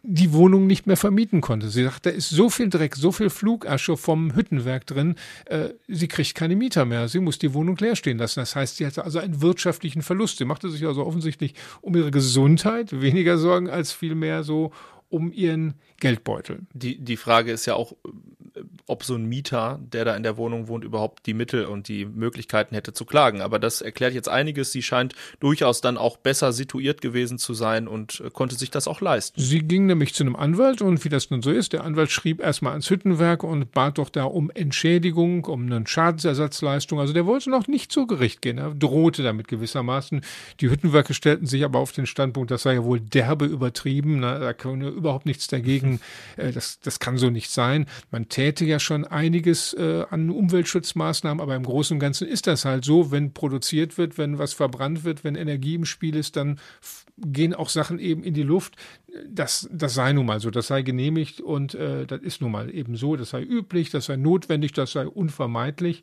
die Wohnung nicht mehr vermieten konnte. Sie sagt, da ist so viel Dreck, so viel Flugasche vom Hüttenwerk drin, äh, sie kriegt keine Mieter mehr. Sie muss die Wohnung leer stehen lassen. Das heißt, sie hatte also einen wirtschaftlichen Verlust. Sie machte sich also offensichtlich um ihre Gesundheit weniger Sorgen als vielmehr so um ihren Geldbeutel. Die, die Frage ist ja auch, ob so ein Mieter, der da in der Wohnung wohnt, überhaupt die Mittel und die Möglichkeiten hätte zu klagen. Aber das erklärt jetzt einiges. Sie scheint durchaus dann auch besser situiert gewesen zu sein und äh, konnte sich das auch leisten. Sie ging nämlich zu einem Anwalt und wie das nun so ist, der Anwalt schrieb erstmal ans Hüttenwerk und bat doch da um Entschädigung, um eine Schadensersatzleistung. Also der wollte noch nicht zu Gericht gehen. Er drohte damit gewissermaßen. Die Hüttenwerke stellten sich aber auf den Standpunkt, das sei ja wohl derbe übertrieben. Na, da könne überhaupt nichts dagegen. Äh, das, das kann so nicht sein. Man täte ja schon einiges äh, an Umweltschutzmaßnahmen, aber im Großen und Ganzen ist das halt so, wenn produziert wird, wenn was verbrannt wird, wenn Energie im Spiel ist, dann gehen auch Sachen eben in die Luft. Das, das sei nun mal so, das sei genehmigt und äh, das ist nun mal eben so, das sei üblich, das sei notwendig, das sei unvermeidlich.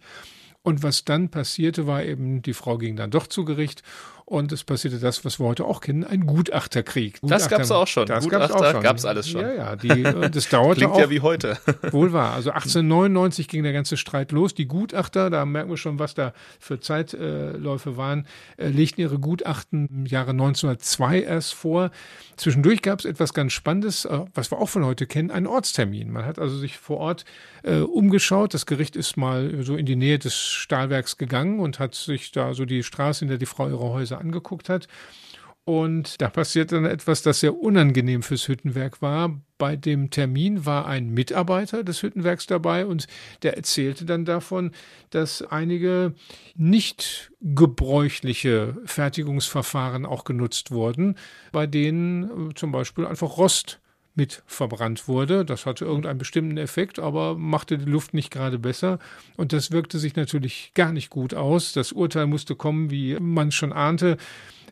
Und was dann passierte, war eben, die Frau ging dann doch zu Gericht und es passierte das, was wir heute auch kennen, ein Gutachterkrieg. Gutachter, das gab es auch schon. Das schon. gab es alles schon. Ja, ja, die, äh, das dauerte (laughs) Klingt auch. ja wie heute. (laughs) Wohl wahr. Also 1899 ging der ganze Streit los. Die Gutachter, da merken wir schon, was da für Zeitläufe waren, äh, legten ihre Gutachten im Jahre 1902 erst vor. Zwischendurch gab es etwas ganz Spannendes, äh, was wir auch von heute kennen, einen Ortstermin. Man hat also sich vor Ort äh, umgeschaut. Das Gericht ist mal so in die Nähe des Stahlwerks gegangen und hat sich da so die Straße, in der die Frau ihre Häuser angeguckt hat. Und da passiert dann etwas, das sehr unangenehm fürs Hüttenwerk war. Bei dem Termin war ein Mitarbeiter des Hüttenwerks dabei und der erzählte dann davon, dass einige nicht gebräuchliche Fertigungsverfahren auch genutzt wurden, bei denen äh, zum Beispiel einfach Rost mit verbrannt wurde. Das hatte irgendeinen bestimmten Effekt, aber machte die Luft nicht gerade besser. Und das wirkte sich natürlich gar nicht gut aus. Das Urteil musste kommen, wie man schon ahnte.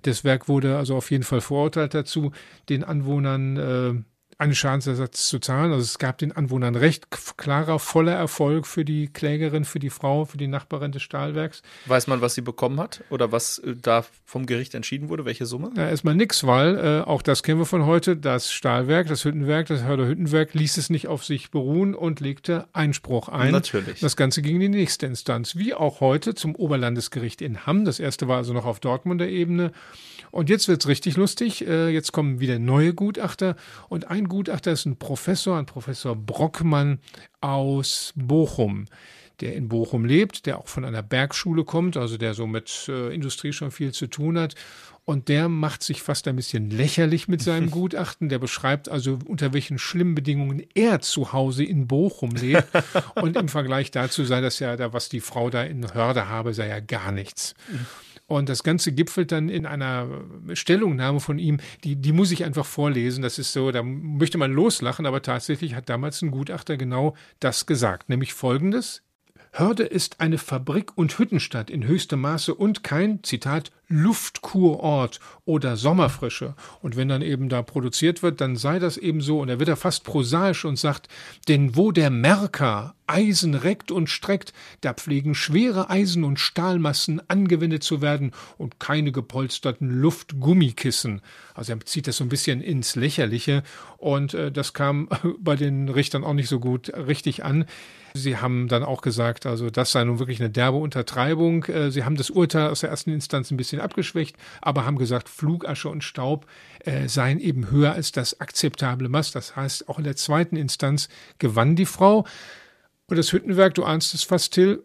Das Werk wurde also auf jeden Fall verurteilt dazu, den Anwohnern äh, einen Schadensersatz zu zahlen. Also es gab den Anwohnern recht klarer, voller Erfolg für die Klägerin, für die Frau, für die Nachbarin des Stahlwerks. Weiß man, was sie bekommen hat oder was äh, da vom Gericht entschieden wurde? Welche Summe? Ja, erstmal nix, weil äh, auch das kennen wir von heute. Das Stahlwerk, das Hüttenwerk, das Hörder Hüttenwerk ließ es nicht auf sich beruhen und legte Einspruch ein. Natürlich. Das Ganze ging in die nächste Instanz, wie auch heute zum Oberlandesgericht in Hamm. Das erste war also noch auf Dortmunder Ebene. Und jetzt wird's richtig lustig. Äh, jetzt kommen wieder neue Gutachter und ein Gutachter ist ein Professor, ein Professor Brockmann aus Bochum. der in Bochum lebt, der auch von einer Bergschule kommt, also der so mit äh, Industrie schon viel zu tun hat. Und der macht sich fast ein bisschen lächerlich mit seinem (laughs) Gutachten. Der beschreibt also, unter welchen schlimmen Bedingungen er zu Hause in Bochum lebt. Und im Vergleich dazu sei das ja, da, was die Frau da in Hörde habe, sei ja gar nichts. Und das Ganze gipfelt dann in einer Stellungnahme von ihm, die, die muss ich einfach vorlesen. Das ist so, da möchte man loslachen, aber tatsächlich hat damals ein Gutachter genau das gesagt, nämlich folgendes. Hörde ist eine Fabrik- und Hüttenstadt in höchstem Maße und kein, Zitat, Luftkurort oder Sommerfrische. Und wenn dann eben da produziert wird, dann sei das eben so. Und er wird da fast prosaisch und sagt, denn wo der Merker Eisen reckt und streckt, da pflegen schwere Eisen- und Stahlmassen angewendet zu werden und keine gepolsterten Luftgummikissen. Also er zieht das so ein bisschen ins Lächerliche und äh, das kam (laughs) bei den Richtern auch nicht so gut richtig an. Sie haben dann auch gesagt, also das sei nun wirklich eine derbe Untertreibung. Äh, Sie haben das Urteil aus der ersten Instanz ein bisschen abgeschwächt, aber haben gesagt, Flugasche und Staub äh, seien eben höher als das akzeptable Maß. Das heißt, auch in der zweiten Instanz gewann die Frau. Und das Hüttenwerk, du ahnst es fast, Till,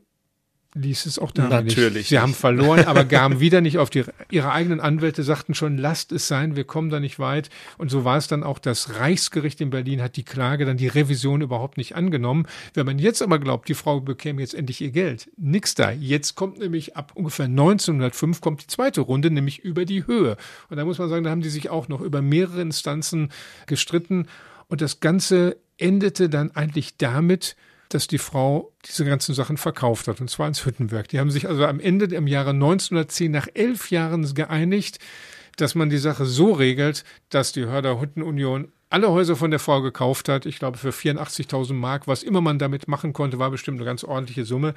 ließ es auch da Natürlich nicht. Sie haben verloren, aber (laughs) gaben wieder nicht auf die, ihre eigenen Anwälte, sagten schon, lasst es sein, wir kommen da nicht weit. Und so war es dann auch, das Reichsgericht in Berlin hat die Klage, dann die Revision überhaupt nicht angenommen. Wenn man jetzt aber glaubt, die Frau bekäme jetzt endlich ihr Geld, nix da. Jetzt kommt nämlich ab ungefähr 1905 kommt die zweite Runde, nämlich über die Höhe. Und da muss man sagen, da haben die sich auch noch über mehrere Instanzen gestritten. Und das Ganze endete dann eigentlich damit, dass die Frau diese ganzen Sachen verkauft hat, und zwar ins Hüttenwerk. Die haben sich also am Ende im Jahre 1910 nach elf Jahren geeinigt, dass man die Sache so regelt, dass die Hörder Hüttenunion alle Häuser von der Frau gekauft hat. Ich glaube für 84.000 Mark. Was immer man damit machen konnte, war bestimmt eine ganz ordentliche Summe.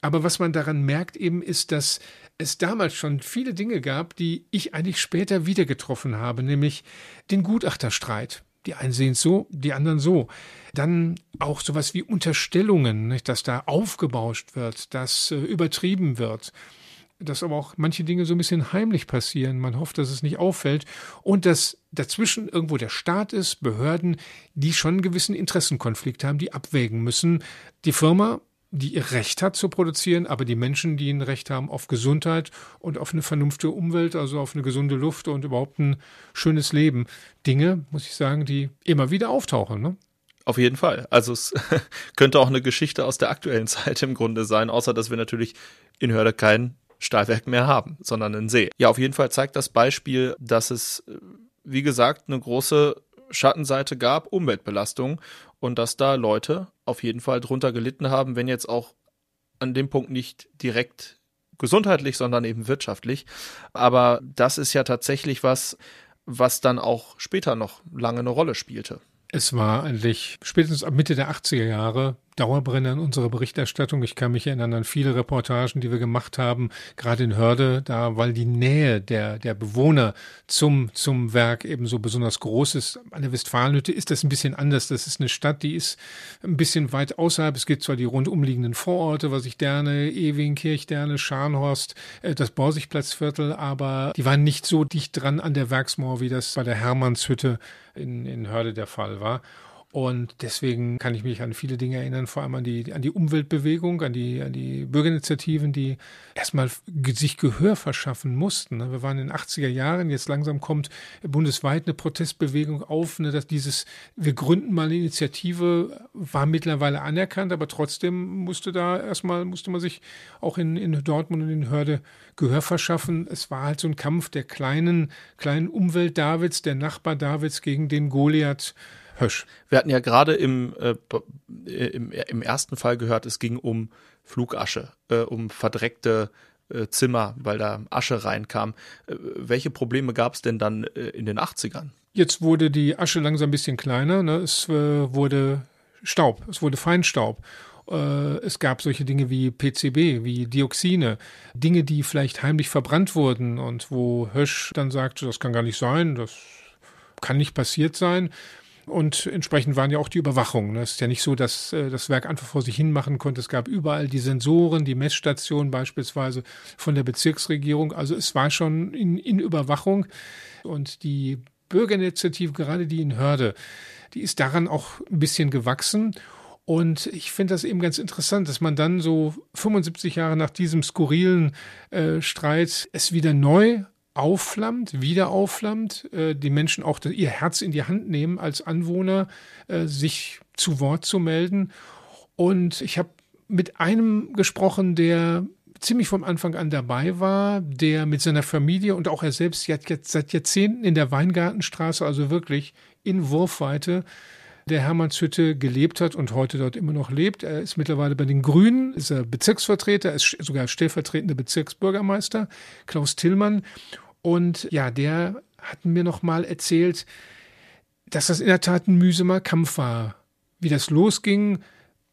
Aber was man daran merkt eben ist, dass es damals schon viele Dinge gab, die ich eigentlich später wieder getroffen habe, nämlich den Gutachterstreit. Die einen sehen es so, die anderen so. Dann auch sowas wie Unterstellungen, nicht, dass da aufgebauscht wird, dass äh, übertrieben wird dass aber auch manche Dinge so ein bisschen heimlich passieren. Man hofft, dass es nicht auffällt und dass dazwischen irgendwo der Staat ist, Behörden, die schon einen gewissen Interessenkonflikt haben, die abwägen müssen. Die Firma die ihr Recht hat zu produzieren, aber die Menschen, die ein Recht haben auf Gesundheit und auf eine vernünftige Umwelt, also auf eine gesunde Luft und überhaupt ein schönes Leben. Dinge, muss ich sagen, die immer wieder auftauchen. Ne? Auf jeden Fall. Also es (laughs) könnte auch eine Geschichte aus der aktuellen (laughs) Zeit im Grunde sein, außer dass wir natürlich in Hörde kein Stahlwerk mehr haben, sondern einen See. Ja, auf jeden Fall zeigt das Beispiel, dass es, wie gesagt, eine große Schattenseite gab, Umweltbelastung und dass da Leute auf jeden Fall drunter gelitten haben, wenn jetzt auch an dem Punkt nicht direkt gesundheitlich, sondern eben wirtschaftlich. Aber das ist ja tatsächlich was, was dann auch später noch lange eine Rolle spielte. Es war eigentlich spätestens ab Mitte der 80er Jahre Dauerbrenner in unserer Berichterstattung. Ich kann mich erinnern an viele Reportagen, die wir gemacht haben, gerade in Hörde, da, weil die Nähe der, der Bewohner zum, zum Werk eben so besonders groß ist. An der Westfalenhütte ist das ein bisschen anders. Das ist eine Stadt, die ist ein bisschen weit außerhalb. Es gibt zwar die rundumliegenden Vororte, was ich Derne, Ewing, Kirchderne, Scharnhorst, äh, das Borsigplatzviertel, aber die waren nicht so dicht dran an der Werksmauer, wie das bei der Hermannshütte in, in Hörde der Fall war. Und deswegen kann ich mich an viele Dinge erinnern, vor allem an die, an die Umweltbewegung, an die, an die Bürgerinitiativen, die erstmal sich Gehör verschaffen mussten. Ne? Wir waren in den 80er Jahren, jetzt langsam kommt bundesweit eine Protestbewegung auf, ne, dass dieses, wir gründen mal eine Initiative, war mittlerweile anerkannt, aber trotzdem musste da erstmal, musste man sich auch in, in Dortmund und in Hörde Gehör verschaffen. Es war halt so ein Kampf der kleinen, kleinen Umwelt Davids, der Nachbar Davids gegen den Goliath Hösch. Wir hatten ja gerade im, äh, im, im, ersten Fall gehört, es ging um Flugasche, äh, um verdreckte äh, Zimmer, weil da Asche reinkam. Äh, welche Probleme gab es denn dann äh, in den 80ern? Jetzt wurde die Asche langsam ein bisschen kleiner. Ne? Es äh, wurde Staub, es wurde Feinstaub. Es gab solche Dinge wie PCB, wie Dioxine, Dinge, die vielleicht heimlich verbrannt wurden und wo Hösch dann sagte, das kann gar nicht sein, das kann nicht passiert sein. Und entsprechend waren ja auch die Überwachungen. Es ist ja nicht so, dass äh, das Werk einfach vor sich hin machen konnte. Es gab überall die Sensoren, die Messstationen beispielsweise von der Bezirksregierung. Also es war schon in, in Überwachung. Und die Bürgerinitiative, gerade die in Hörde, die ist daran auch ein bisschen gewachsen. Und ich finde das eben ganz interessant, dass man dann so 75 Jahre nach diesem skurrilen äh, Streit es wieder neu aufflammt, wieder aufflammt, äh, die Menschen auch ihr Herz in die Hand nehmen als Anwohner, äh, sich zu Wort zu melden. Und ich habe mit einem gesprochen, der ziemlich vom Anfang an dabei war, der mit seiner Familie und auch er selbst seit Jahrzehnten in der Weingartenstraße, also wirklich in Wurfweite, der Hermannshütte gelebt hat und heute dort immer noch lebt. Er ist mittlerweile bei den Grünen, ist er Bezirksvertreter, ist sogar stellvertretender Bezirksbürgermeister, Klaus Tillmann. Und ja, der hat mir noch mal erzählt, dass das in der Tat ein mühsamer Kampf war. Wie das losging,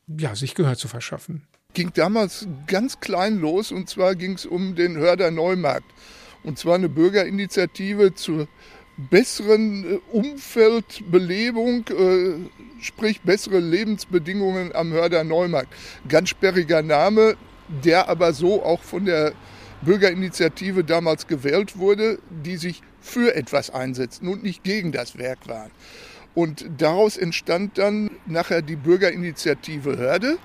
ja, sich Gehör zu verschaffen. Ging damals ganz klein los und zwar ging es um den Hörder Neumarkt. Und zwar eine Bürgerinitiative zur besseren äh, Umfeldbelebung, äh, sprich bessere Lebensbedingungen am Hörder Neumarkt. Ganz sperriger Name, der aber so auch von der Bürgerinitiative damals gewählt wurde, die sich für etwas einsetzten und nicht gegen das Werk waren. Und daraus entstand dann nachher die Bürgerinitiative Hörde.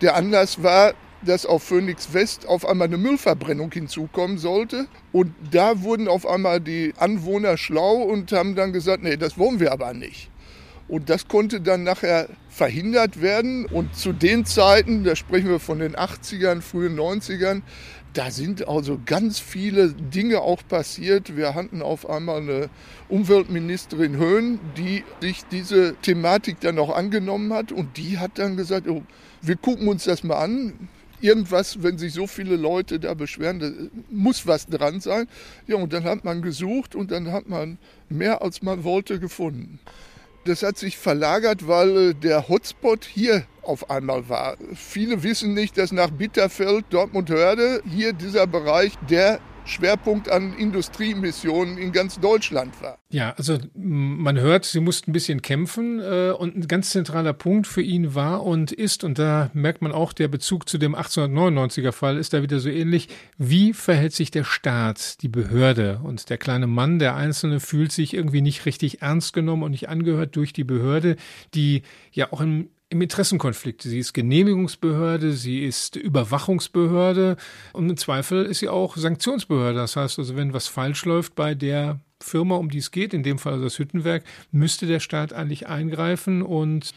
Der Anlass war, dass auf Phoenix West auf einmal eine Müllverbrennung hinzukommen sollte. Und da wurden auf einmal die Anwohner schlau und haben dann gesagt, nee, das wollen wir aber nicht. Und das konnte dann nachher verhindert werden. Und zu den Zeiten, da sprechen wir von den 80ern, frühen 90ern, da sind also ganz viele Dinge auch passiert. Wir hatten auf einmal eine Umweltministerin Höhn, die sich diese Thematik dann auch angenommen hat und die hat dann gesagt, oh, wir gucken uns das mal an. Irgendwas, wenn sich so viele Leute da beschweren, da muss was dran sein. Ja, und dann hat man gesucht und dann hat man mehr als man wollte gefunden. Das hat sich verlagert, weil äh, der Hotspot hier auf einmal war. Viele wissen nicht, dass nach Bitterfeld, Dortmund-Hörde hier dieser Bereich der Schwerpunkt an Industriemissionen in ganz Deutschland war. Ja, also man hört, sie mussten ein bisschen kämpfen äh, und ein ganz zentraler Punkt für ihn war und ist, und da merkt man auch, der Bezug zu dem 1899er Fall ist da wieder so ähnlich, wie verhält sich der Staat, die Behörde und der kleine Mann, der Einzelne, fühlt sich irgendwie nicht richtig ernst genommen und nicht angehört durch die Behörde, die ja auch im im Interessenkonflikt. Sie ist Genehmigungsbehörde, sie ist Überwachungsbehörde und im Zweifel ist sie auch Sanktionsbehörde. Das heißt also, wenn was falsch läuft bei der Firma, um die es geht, in dem Fall also das Hüttenwerk, müsste der Staat eigentlich eingreifen und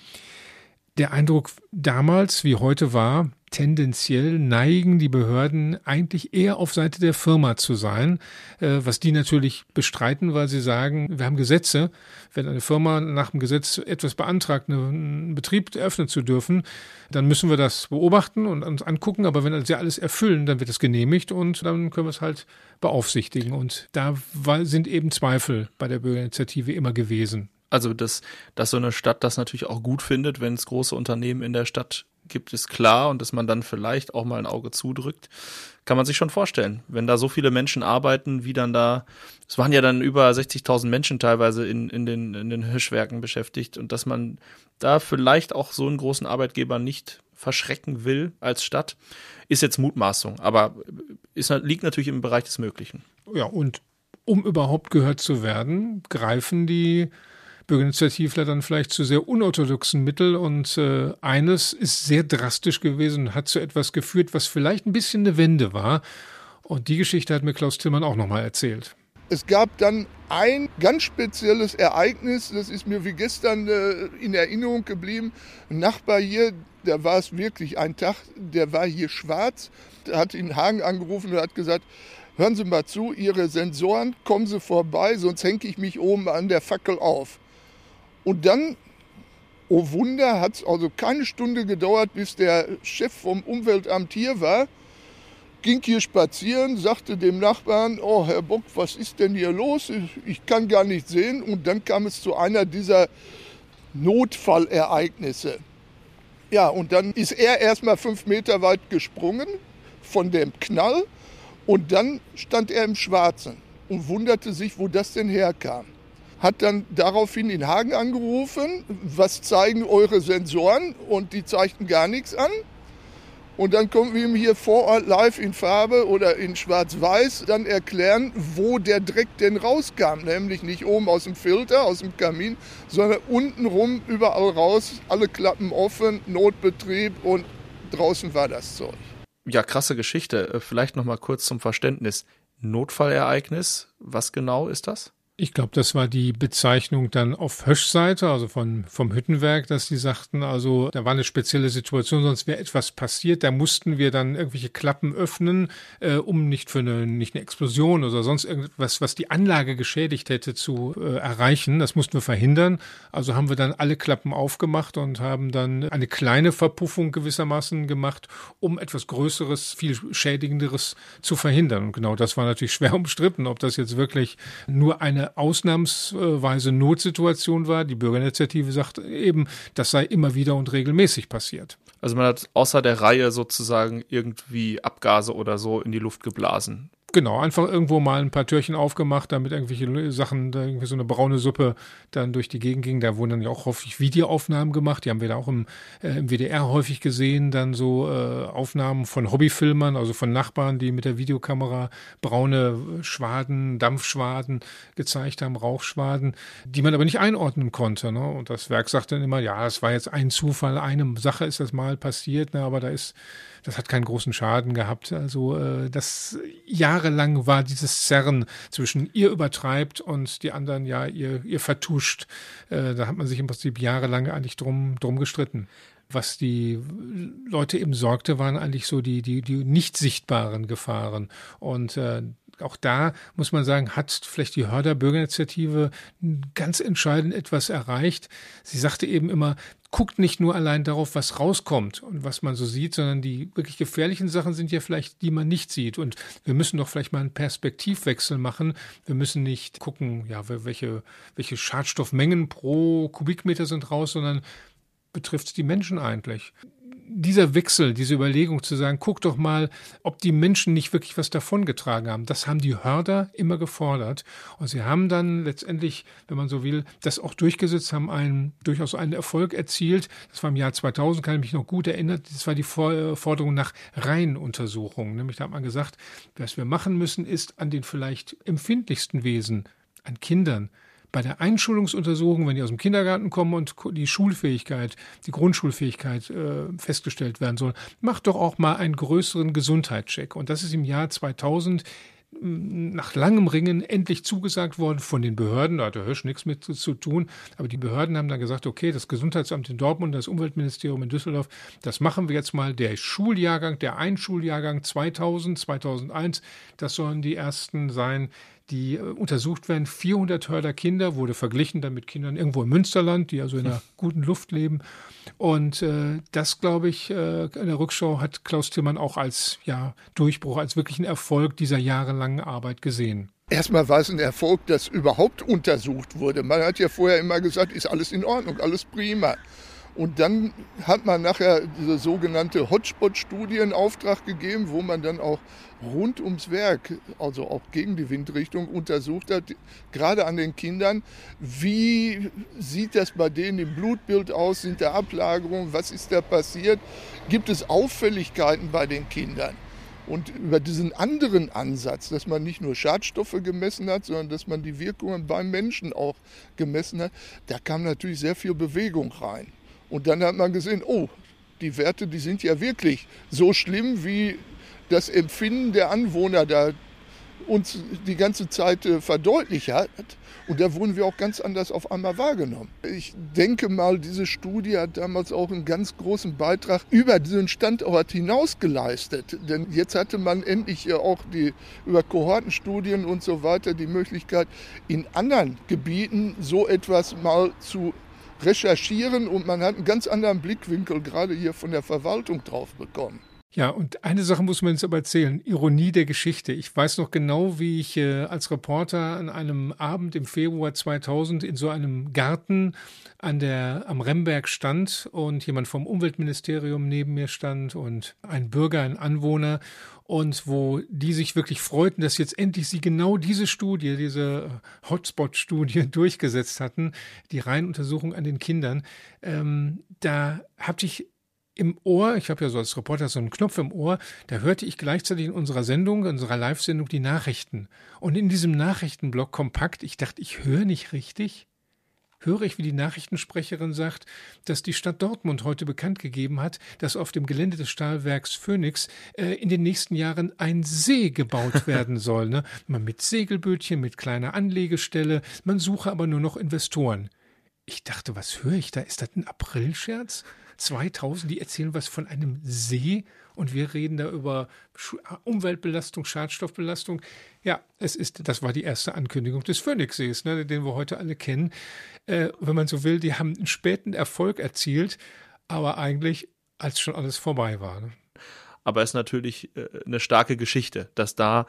der Eindruck damals wie heute war, tendenziell neigen die Behörden eigentlich eher auf Seite der Firma zu sein, äh, was die natürlich bestreiten, weil sie sagen, wir haben Gesetze. Wenn eine Firma nach dem Gesetz etwas beantragt, einen Betrieb eröffnen zu dürfen, dann müssen wir das beobachten und uns angucken. Aber wenn sie alles erfüllen, dann wird es genehmigt und dann können wir es halt beaufsichtigen. Und da sind eben Zweifel bei der Bürgerinitiative immer gewesen. Also, dass, dass so eine Stadt das natürlich auch gut findet, wenn es große Unternehmen in der Stadt gibt, ist klar und dass man dann vielleicht auch mal ein Auge zudrückt, kann man sich schon vorstellen. Wenn da so viele Menschen arbeiten, wie dann da, es waren ja dann über 60.000 Menschen teilweise in, in, den, in den Hirschwerken beschäftigt und dass man da vielleicht auch so einen großen Arbeitgeber nicht verschrecken will als Stadt, ist jetzt Mutmaßung, aber ist, liegt natürlich im Bereich des Möglichen. Ja, und um überhaupt gehört zu werden, greifen die Bürgerinitiativler dann vielleicht zu sehr unorthodoxen Mitteln und äh, eines ist sehr drastisch gewesen hat zu etwas geführt, was vielleicht ein bisschen eine Wende war. Und die Geschichte hat mir Klaus Tillmann auch nochmal erzählt. Es gab dann ein ganz spezielles Ereignis, das ist mir wie gestern äh, in Erinnerung geblieben. Ein Nachbar hier, da war es wirklich ein Tag, der war hier schwarz, hat in Hagen angerufen und hat gesagt, hören Sie mal zu, Ihre Sensoren, kommen Sie vorbei, sonst hänge ich mich oben an der Fackel auf. Und dann, oh Wunder, hat es also keine Stunde gedauert, bis der Chef vom Umweltamt hier war, ging hier spazieren, sagte dem Nachbarn, oh Herr Bock, was ist denn hier los? Ich kann gar nicht sehen. Und dann kam es zu einer dieser Notfallereignisse. Ja, und dann ist er erstmal fünf Meter weit gesprungen von dem Knall und dann stand er im Schwarzen und wunderte sich, wo das denn herkam hat dann daraufhin in Hagen angerufen, was zeigen eure Sensoren und die zeigten gar nichts an. Und dann konnten wir ihm hier vor Ort live in Farbe oder in Schwarz-Weiß dann erklären, wo der Dreck denn rauskam. Nämlich nicht oben aus dem Filter, aus dem Kamin, sondern untenrum überall raus, alle Klappen offen, Notbetrieb und draußen war das Zeug. Ja, krasse Geschichte. Äh, vielleicht noch mal kurz zum Verständnis. Notfallereignis, was genau ist das? Ich glaube, das war die Bezeichnung dann auf Höschseite, also von, vom Hüttenwerk, dass die sagten, also da war eine spezielle Situation, sonst wäre etwas passiert, da mussten wir dann irgendwelche Klappen öffnen, äh, um nicht für eine, nicht eine Explosion oder sonst irgendwas, was die Anlage geschädigt hätte, zu äh, erreichen. Das mussten wir verhindern. Also haben wir dann alle Klappen aufgemacht und haben dann eine kleine Verpuffung gewissermaßen gemacht, um etwas Größeres, viel Schädigenderes zu verhindern. Und genau das war natürlich (laughs) schwer umstritten, ob das jetzt wirklich nur eine ausnahmsweise Notsituation war. Die Bürgerinitiative sagt eben, das sei immer wieder und regelmäßig passiert. Also man hat außer der Reihe sozusagen irgendwie Abgase oder so in die Luft geblasen. Genau, einfach irgendwo mal ein paar Türchen aufgemacht, damit irgendwelche Sachen, da irgendwie so eine braune Suppe dann durch die Gegend ging. Da wurden dann ja auch häufig Videoaufnahmen gemacht. Die haben wir da auch im, äh, im WDR häufig gesehen. Dann so äh, Aufnahmen von Hobbyfilmern, also von Nachbarn, die mit der Videokamera braune Schwaden, Dampfschwaden gezeigt haben, Rauchschwaden, die man aber nicht einordnen konnte. Ne? Und das Werk sagt dann immer, ja, es war jetzt ein Zufall, eine Sache ist das mal passiert, ne? aber da ist das hat keinen großen Schaden gehabt. Also äh, das jahrelang war dieses Zerren zwischen ihr übertreibt und die anderen ja ihr, ihr vertuscht. Äh, da hat man sich im Prinzip jahrelang eigentlich drum, drum gestritten was die Leute eben sorgte, waren eigentlich so die, die, die nicht sichtbaren Gefahren. Und äh, auch da muss man sagen, hat vielleicht die Hörder Bürgerinitiative ganz entscheidend etwas erreicht. Sie sagte eben immer, guckt nicht nur allein darauf, was rauskommt und was man so sieht, sondern die wirklich gefährlichen Sachen sind ja vielleicht, die man nicht sieht. Und wir müssen doch vielleicht mal einen Perspektivwechsel machen. Wir müssen nicht gucken, ja, welche, welche Schadstoffmengen pro Kubikmeter sind raus, sondern betrifft es die Menschen eigentlich? Dieser Wechsel, diese Überlegung zu sagen, guck doch mal, ob die Menschen nicht wirklich was davongetragen haben, das haben die Hörder immer gefordert. Und sie haben dann letztendlich, wenn man so will, das auch durchgesetzt, haben einen, durchaus einen Erfolg erzielt. Das war im Jahr 2000, kann ich mich noch gut erinnern. Das war die Forderung nach Reihenuntersuchungen. Nämlich da hat man gesagt, was wir machen müssen, ist an den vielleicht empfindlichsten Wesen, an Kindern, bei der Einschulungsuntersuchung, wenn die aus dem Kindergarten kommen und die Schulfähigkeit, die Grundschulfähigkeit äh, festgestellt werden soll, macht doch auch mal einen größeren Gesundheitscheck. Und das ist im Jahr 2000 nach langem Ringen endlich zugesagt worden von den Behörden. Da hat der Hirsch nichts mit zu, zu, tun. Aber die Behörden haben dann gesagt, okay, das Gesundheitsamt in Dortmund, das Umweltministerium in Düsseldorf, das machen wir jetzt mal. Der Schuljahrgang, der Einschuljahrgang 2000, 2001, das sollen die ersten sein, die äh, untersucht werden. 400 Hörder Kinder wurde verglichen dann mit Kindern irgendwo im Münsterland, die also in einer guten Luft leben. Und äh, das, glaube ich, äh, in der Rückschau hat Klaus Tillmann auch als ja, Durchbruch, als wirklichen Erfolg dieser jahrelangen Arbeit gesehen. Erstmal war es ein Erfolg, dass überhaupt untersucht wurde. Man hat ja vorher immer gesagt, ist alles in Ordnung, alles prima. Und dann hat man nachher diese sogenannte Hotspot-Studie in Auftrag gegeben, wo man dann auch rund ums Werk, also auch gegen die Windrichtung, untersucht hat, gerade an den Kindern, wie sieht das bei denen im Blutbild aus, sind da Ablagerungen, was ist da passiert, gibt es Auffälligkeiten bei den Kindern. Und über diesen anderen Ansatz, dass man nicht nur Schadstoffe gemessen hat, sondern dass man die Wirkungen beim Menschen auch gemessen hat, da kam natürlich sehr viel Bewegung rein. Und dann hat man gesehen, oh, die Werte, die sind ja wirklich so schlimm, wie das Empfinden der Anwohner da uns die ganze Zeit äh, verdeutlicht hat. Und da wurden wir auch ganz anders auf einmal wahrgenommen. Ich denke mal, diese Studie hat damals auch einen ganz großen Beitrag über diesen Standort hinaus geleistet. Denn jetzt hatte man endlich auch die, über Kohortenstudien und so weiter die Möglichkeit, in anderen Gebieten so etwas mal zu recherchieren und man hat einen ganz anderen Blickwinkel gerade hier von der Verwaltung drauf bekommen. Ja, und eine Sache muss man jetzt aber erzählen. Ironie der Geschichte. Ich weiß noch genau, wie ich äh, als Reporter an einem Abend im Februar 2000 in so einem Garten an der, am Remberg stand und jemand vom Umweltministerium neben mir stand und ein Bürger, ein Anwohner und wo die sich wirklich freuten, dass jetzt endlich sie genau diese Studie, diese Hotspot-Studie (laughs) durchgesetzt hatten, die Reihenuntersuchung an den Kindern. Ähm, da habe ich im Ohr, ich habe ja so als Reporter so einen Knopf im Ohr, da hörte ich gleichzeitig in unserer Sendung, in unserer Live-Sendung die Nachrichten. Und in diesem Nachrichtenblock kompakt, ich dachte, ich höre nicht richtig höre ich, wie die Nachrichtensprecherin sagt, dass die Stadt Dortmund heute bekannt gegeben hat, dass auf dem Gelände des Stahlwerks Phoenix äh, in den nächsten Jahren ein See gebaut (laughs) werden soll. Ne? Man mit Segelbötchen, mit kleiner Anlegestelle, man suche aber nur noch Investoren. Ich dachte, was höre ich da? Ist das ein Aprilscherz? 2000, die erzählen was von einem See und wir reden da über Umweltbelastung, Schadstoffbelastung. Ja, es ist, das war die erste Ankündigung des Phoenixsees, ne, den wir heute alle kennen. Äh, wenn man so will, die haben einen späten Erfolg erzielt, aber eigentlich, als schon alles vorbei war. Ne? Aber es ist natürlich äh, eine starke Geschichte, dass da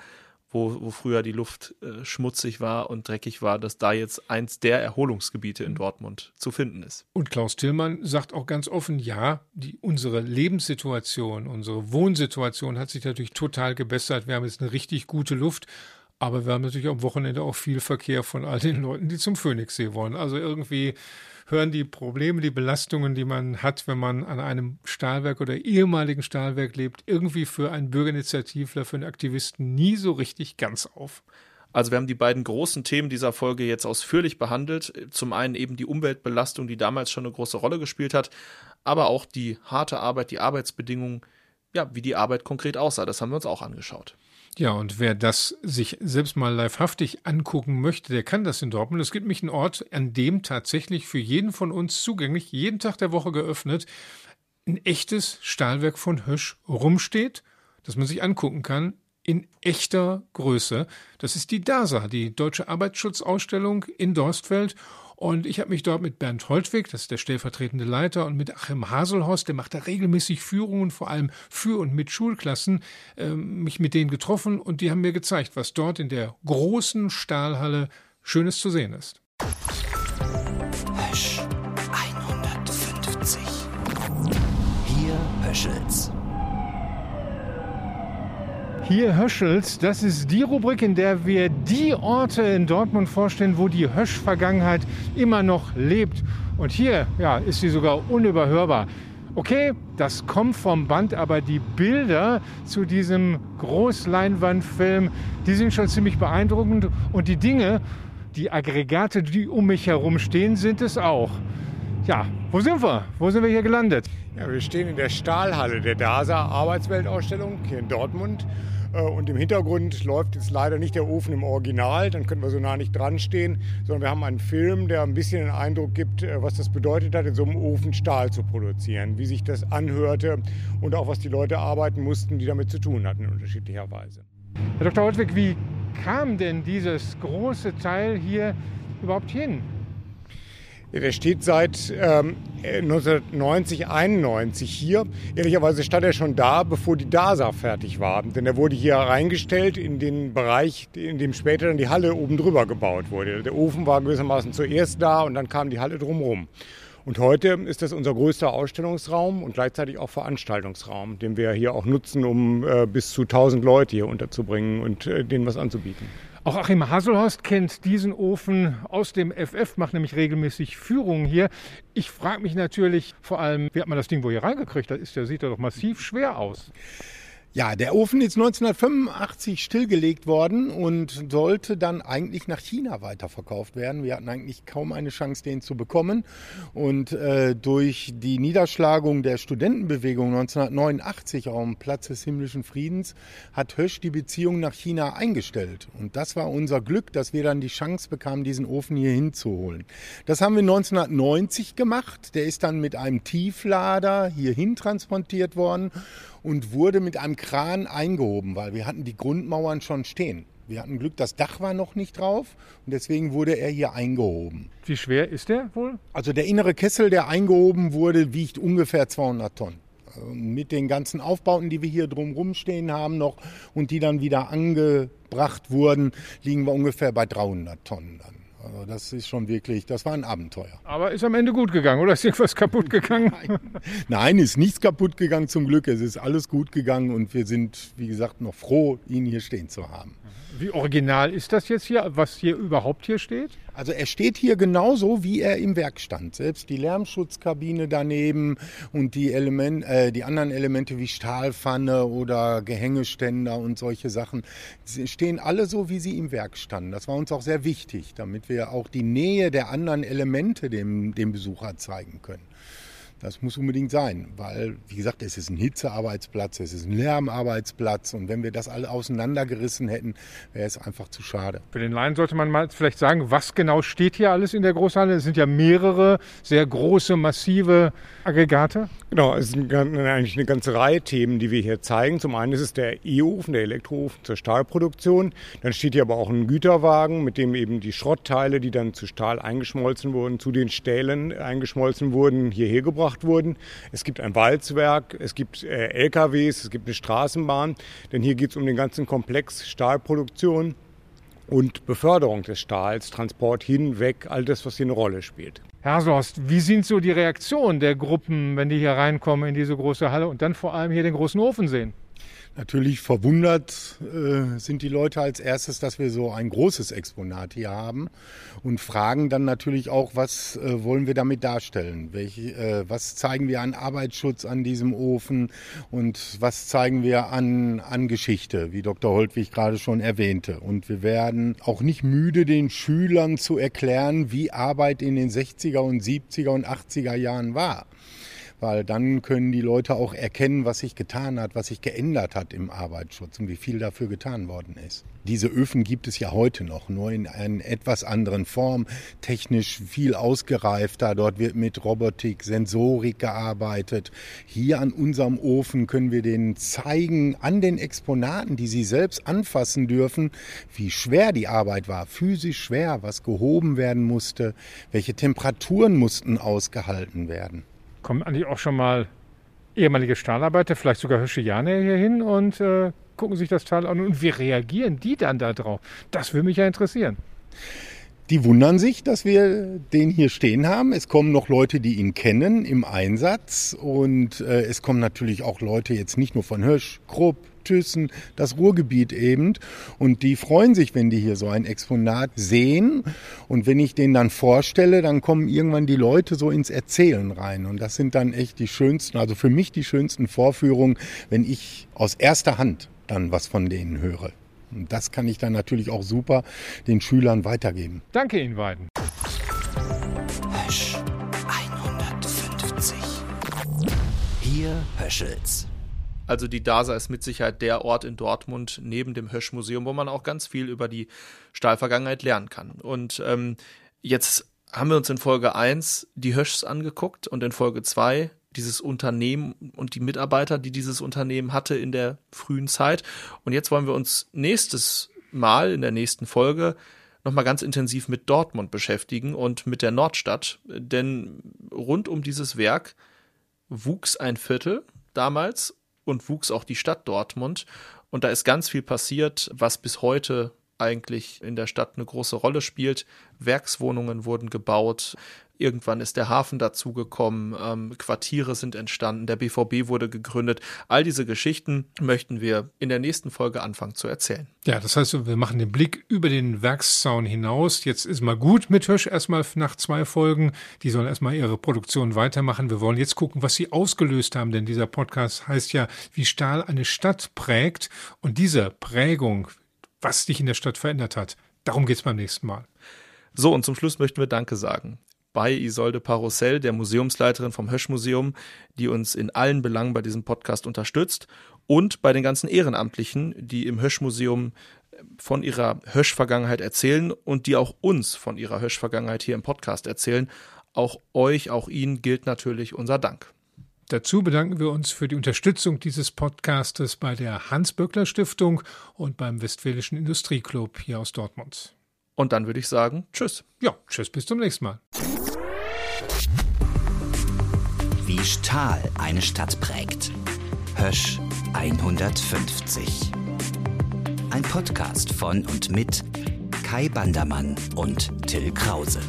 wo, wo früher die Luft äh, schmutzig war und dreckig war, dass da jetzt eins der Erholungsgebiete in Dortmund zu finden ist. Und Klaus Tillmann sagt auch ganz offen, ja, die, unsere Lebenssituation, unsere Wohnsituation hat sich natürlich total gebessert. Wir haben jetzt eine richtig gute Luft. Aber wir haben natürlich am Wochenende auch viel Verkehr von all den Leuten, die zum Phoenixsee wollen. Also irgendwie hören die Probleme, die Belastungen, die man hat, wenn man an einem Stahlwerk oder ehemaligen Stahlwerk lebt, irgendwie für einen Bürgerinitiativler, für einen Aktivisten nie so richtig ganz auf. Also wir haben die beiden großen Themen dieser Folge jetzt ausführlich behandelt. Zum einen eben die Umweltbelastung, die damals schon eine große Rolle gespielt hat, aber auch die harte Arbeit, die Arbeitsbedingungen, ja, wie die Arbeit konkret aussah. Das haben wir uns auch angeschaut. Ja, und wer das sich selbst mal livehaftig angucken möchte, der kann das in Dortmund. Es gibt mich einen Ort, an dem tatsächlich für jeden von uns zugänglich, jeden Tag der Woche geöffnet, ein echtes Stahlwerk von Hösch rumsteht, das man sich angucken kann, in echter Größe. Das ist die DASA, die Deutsche Arbeitsschutzausstellung in Dorstfeld. Und ich habe mich dort mit Bernd Holtwig, das ist der stellvertretende Leiter, und mit Achim Haselhorst, der macht da regelmäßig Führungen, vor allem für und mit Schulklassen, äh, mich mit denen getroffen und die haben mir gezeigt, was dort in der großen Stahlhalle Schönes zu sehen ist. Hier Höschels, das ist die Rubrik, in der wir die Orte in Dortmund vorstellen, wo die Hösch-Vergangenheit immer noch lebt. Und hier ja, ist sie sogar unüberhörbar. Okay, das kommt vom Band, aber die Bilder zu diesem Großleinwandfilm, die sind schon ziemlich beeindruckend. Und die Dinge, die Aggregate, die um mich herum stehen, sind es auch. Ja, wo sind wir? Wo sind wir hier gelandet? Ja, wir stehen in der Stahlhalle der DASA Arbeitsweltausstellung hier in Dortmund. Äh, und im Hintergrund läuft jetzt leider nicht der Ofen im Original, dann können wir so nah nicht dran stehen, sondern wir haben einen Film, der ein bisschen den Eindruck gibt, äh, was das bedeutet hat, in so einem Ofen Stahl zu produzieren, wie sich das anhörte und auch was die Leute arbeiten mussten, die damit zu tun hatten in unterschiedlicher Weise. Herr Dr. Holtwig, wie kam denn dieses große Teil hier überhaupt hin? Der steht seit ähm, 1990, 91 hier. Ehrlicherweise stand er schon da, bevor die DASA fertig war. Denn er wurde hier reingestellt in den Bereich, in dem später dann die Halle oben drüber gebaut wurde. Der Ofen war gewissermaßen zuerst da und dann kam die Halle drumherum. Und heute ist das unser größter Ausstellungsraum und gleichzeitig auch Veranstaltungsraum, den wir hier auch nutzen, um äh, bis zu 1000 Leute hier unterzubringen und äh, denen was anzubieten. Auch Achim Haselhorst kennt diesen Ofen aus dem FF, macht nämlich regelmäßig Führungen hier. Ich frage mich natürlich vor allem, wie hat man das Ding wohl hier reingekriegt? Das ist, der sieht ja doch massiv schwer aus. Ja, der Ofen ist 1985 stillgelegt worden und sollte dann eigentlich nach China weiterverkauft werden. Wir hatten eigentlich kaum eine Chance, den zu bekommen. Und äh, durch die Niederschlagung der Studentenbewegung 1989 am Platz des himmlischen Friedens hat Hösch die Beziehung nach China eingestellt. Und das war unser Glück, dass wir dann die Chance bekamen, diesen Ofen hier hinzuholen. Das haben wir 1990 gemacht. Der ist dann mit einem Tieflader hierhin transportiert worden und wurde mit einem Kran eingehoben, weil wir hatten die Grundmauern schon stehen. Wir hatten Glück, das Dach war noch nicht drauf und deswegen wurde er hier eingehoben. Wie schwer ist der wohl? Also der innere Kessel, der eingehoben wurde, wiegt ungefähr 200 Tonnen. Also mit den ganzen Aufbauten, die wir hier drumherum stehen haben noch und die dann wieder angebracht wurden, liegen wir ungefähr bei 300 Tonnen dann. Also das ist schon wirklich, das war ein Abenteuer. Aber ist am Ende gut gegangen oder ist irgendwas kaputt gegangen? (laughs) Nein. Nein, ist nichts kaputt gegangen zum Glück. Es ist alles gut gegangen und wir sind, wie gesagt, noch froh, ihn hier stehen zu haben. Wie original ist das jetzt hier, was hier überhaupt hier steht? Also er steht hier genauso, wie er im Werk stand. Selbst die Lärmschutzkabine daneben und die, Element, äh, die anderen Elemente wie Stahlpfanne oder Gehängeständer und solche Sachen stehen alle so, wie sie im Werk standen. Das war uns auch sehr wichtig, damit wir auch die Nähe der anderen Elemente dem, dem Besucher zeigen können. Das muss unbedingt sein, weil, wie gesagt, es ist ein Hitzearbeitsplatz, es ist ein Lärmarbeitsplatz und wenn wir das alle auseinandergerissen hätten, wäre es einfach zu schade. Für den Laien sollte man mal vielleicht sagen, was genau steht hier alles in der Großhalle? Es sind ja mehrere sehr große, massive Aggregate. Genau, es sind eigentlich eine ganze Reihe Themen, die wir hier zeigen. Zum einen ist es der E-Ofen, der Elektroofen zur Stahlproduktion. Dann steht hier aber auch ein Güterwagen, mit dem eben die Schrottteile, die dann zu Stahl eingeschmolzen wurden, zu den Stählen eingeschmolzen wurden, hierher gebracht wurden. Es gibt ein Walzwerk, es gibt äh, LKWs, es gibt eine Straßenbahn. Denn hier geht es um den ganzen Komplex Stahlproduktion und Beförderung des Stahls, Transport hin, weg, all das, was hier eine Rolle spielt. Herr Haselhorst, wie sind so die Reaktionen der Gruppen, wenn die hier reinkommen in diese große Halle und dann vor allem hier den großen Ofen sehen? Natürlich verwundert äh, sind die Leute als erstes, dass wir so ein großes Exponat hier haben und fragen dann natürlich auch, was äh, wollen wir damit darstellen? Welche, äh, was zeigen wir an Arbeitsschutz an diesem Ofen und was zeigen wir an, an Geschichte, wie Dr. Holtwig gerade schon erwähnte. Und wir werden auch nicht müde, den Schülern zu erklären, wie Arbeit in den 60er und 70er und 80er Jahren war weil dann können die Leute auch erkennen, was sich getan hat, was sich geändert hat im Arbeitsschutz und wie viel dafür getan worden ist. Diese Öfen gibt es ja heute noch, nur in einer etwas anderen Form, technisch viel ausgereifter. Dort wird mit Robotik, Sensorik gearbeitet. Hier an unserem Ofen können wir denen zeigen, an den Exponaten, die sie selbst anfassen dürfen, wie schwer die Arbeit war, physisch schwer, was gehoben werden musste, welche Temperaturen mussten ausgehalten werden kommen eigentlich auch schon mal ehemalige Stahlarbeiter, vielleicht sogar Hirschianer hier hin und äh, gucken sich das Stahl an. Und wie reagieren die dann darauf? Das würde mich ja interessieren. Die wundern sich, dass wir den hier stehen haben. Es kommen noch Leute, die ihn kennen im Einsatz. Und äh, es kommen natürlich auch Leute jetzt nicht nur von Hirsch, Krupp, Thyssen, das Ruhrgebiet eben. Und die freuen sich, wenn die hier so ein Exponat sehen. Und wenn ich den dann vorstelle, dann kommen irgendwann die Leute so ins Erzählen rein. Und das sind dann echt die schönsten, also für mich die schönsten Vorführungen, wenn ich aus erster Hand dann was von denen höre. Und das kann ich dann natürlich auch super den Schülern weitergeben. Danke Ihnen beiden. Hösch 150. Hier Höschels. Also die DASA ist mit Sicherheit der Ort in Dortmund neben dem Hösch-Museum, wo man auch ganz viel über die Stahlvergangenheit lernen kann. Und ähm, jetzt haben wir uns in Folge 1 die Höschs angeguckt und in Folge 2 dieses Unternehmen und die Mitarbeiter, die dieses Unternehmen hatte in der frühen Zeit. Und jetzt wollen wir uns nächstes Mal in der nächsten Folge nochmal ganz intensiv mit Dortmund beschäftigen und mit der Nordstadt. Denn rund um dieses Werk wuchs ein Viertel damals und wuchs auch die Stadt Dortmund. Und da ist ganz viel passiert, was bis heute eigentlich in der Stadt eine große Rolle spielt. Werkswohnungen wurden gebaut, Irgendwann ist der Hafen dazugekommen, ähm, Quartiere sind entstanden, der BVB wurde gegründet. All diese Geschichten möchten wir in der nächsten Folge anfangen zu erzählen. Ja, das heißt, wir machen den Blick über den Werkszaun hinaus. Jetzt ist mal gut mit Hirsch erstmal nach zwei Folgen. Die sollen erstmal ihre Produktion weitermachen. Wir wollen jetzt gucken, was sie ausgelöst haben, denn dieser Podcast heißt ja, wie Stahl eine Stadt prägt. Und diese Prägung, was dich in der Stadt verändert hat, darum geht es beim nächsten Mal. So, und zum Schluss möchten wir Danke sagen bei Isolde Parussell, der Museumsleiterin vom Hösch-Museum, die uns in allen Belangen bei diesem Podcast unterstützt und bei den ganzen Ehrenamtlichen, die im Hösch-Museum von ihrer Hösch-Vergangenheit erzählen und die auch uns von ihrer Hösch-Vergangenheit hier im Podcast erzählen. Auch euch, auch Ihnen gilt natürlich unser Dank. Dazu bedanken wir uns für die Unterstützung dieses Podcastes bei der Hans-Böckler-Stiftung und beim Westfälischen Industrieclub hier aus Dortmund. Und dann würde ich sagen, tschüss. Ja, tschüss, bis zum nächsten Mal. Wie Stahl eine Stadt prägt. Hösch 150. Ein Podcast von und mit Kai Bandermann und Till Krause.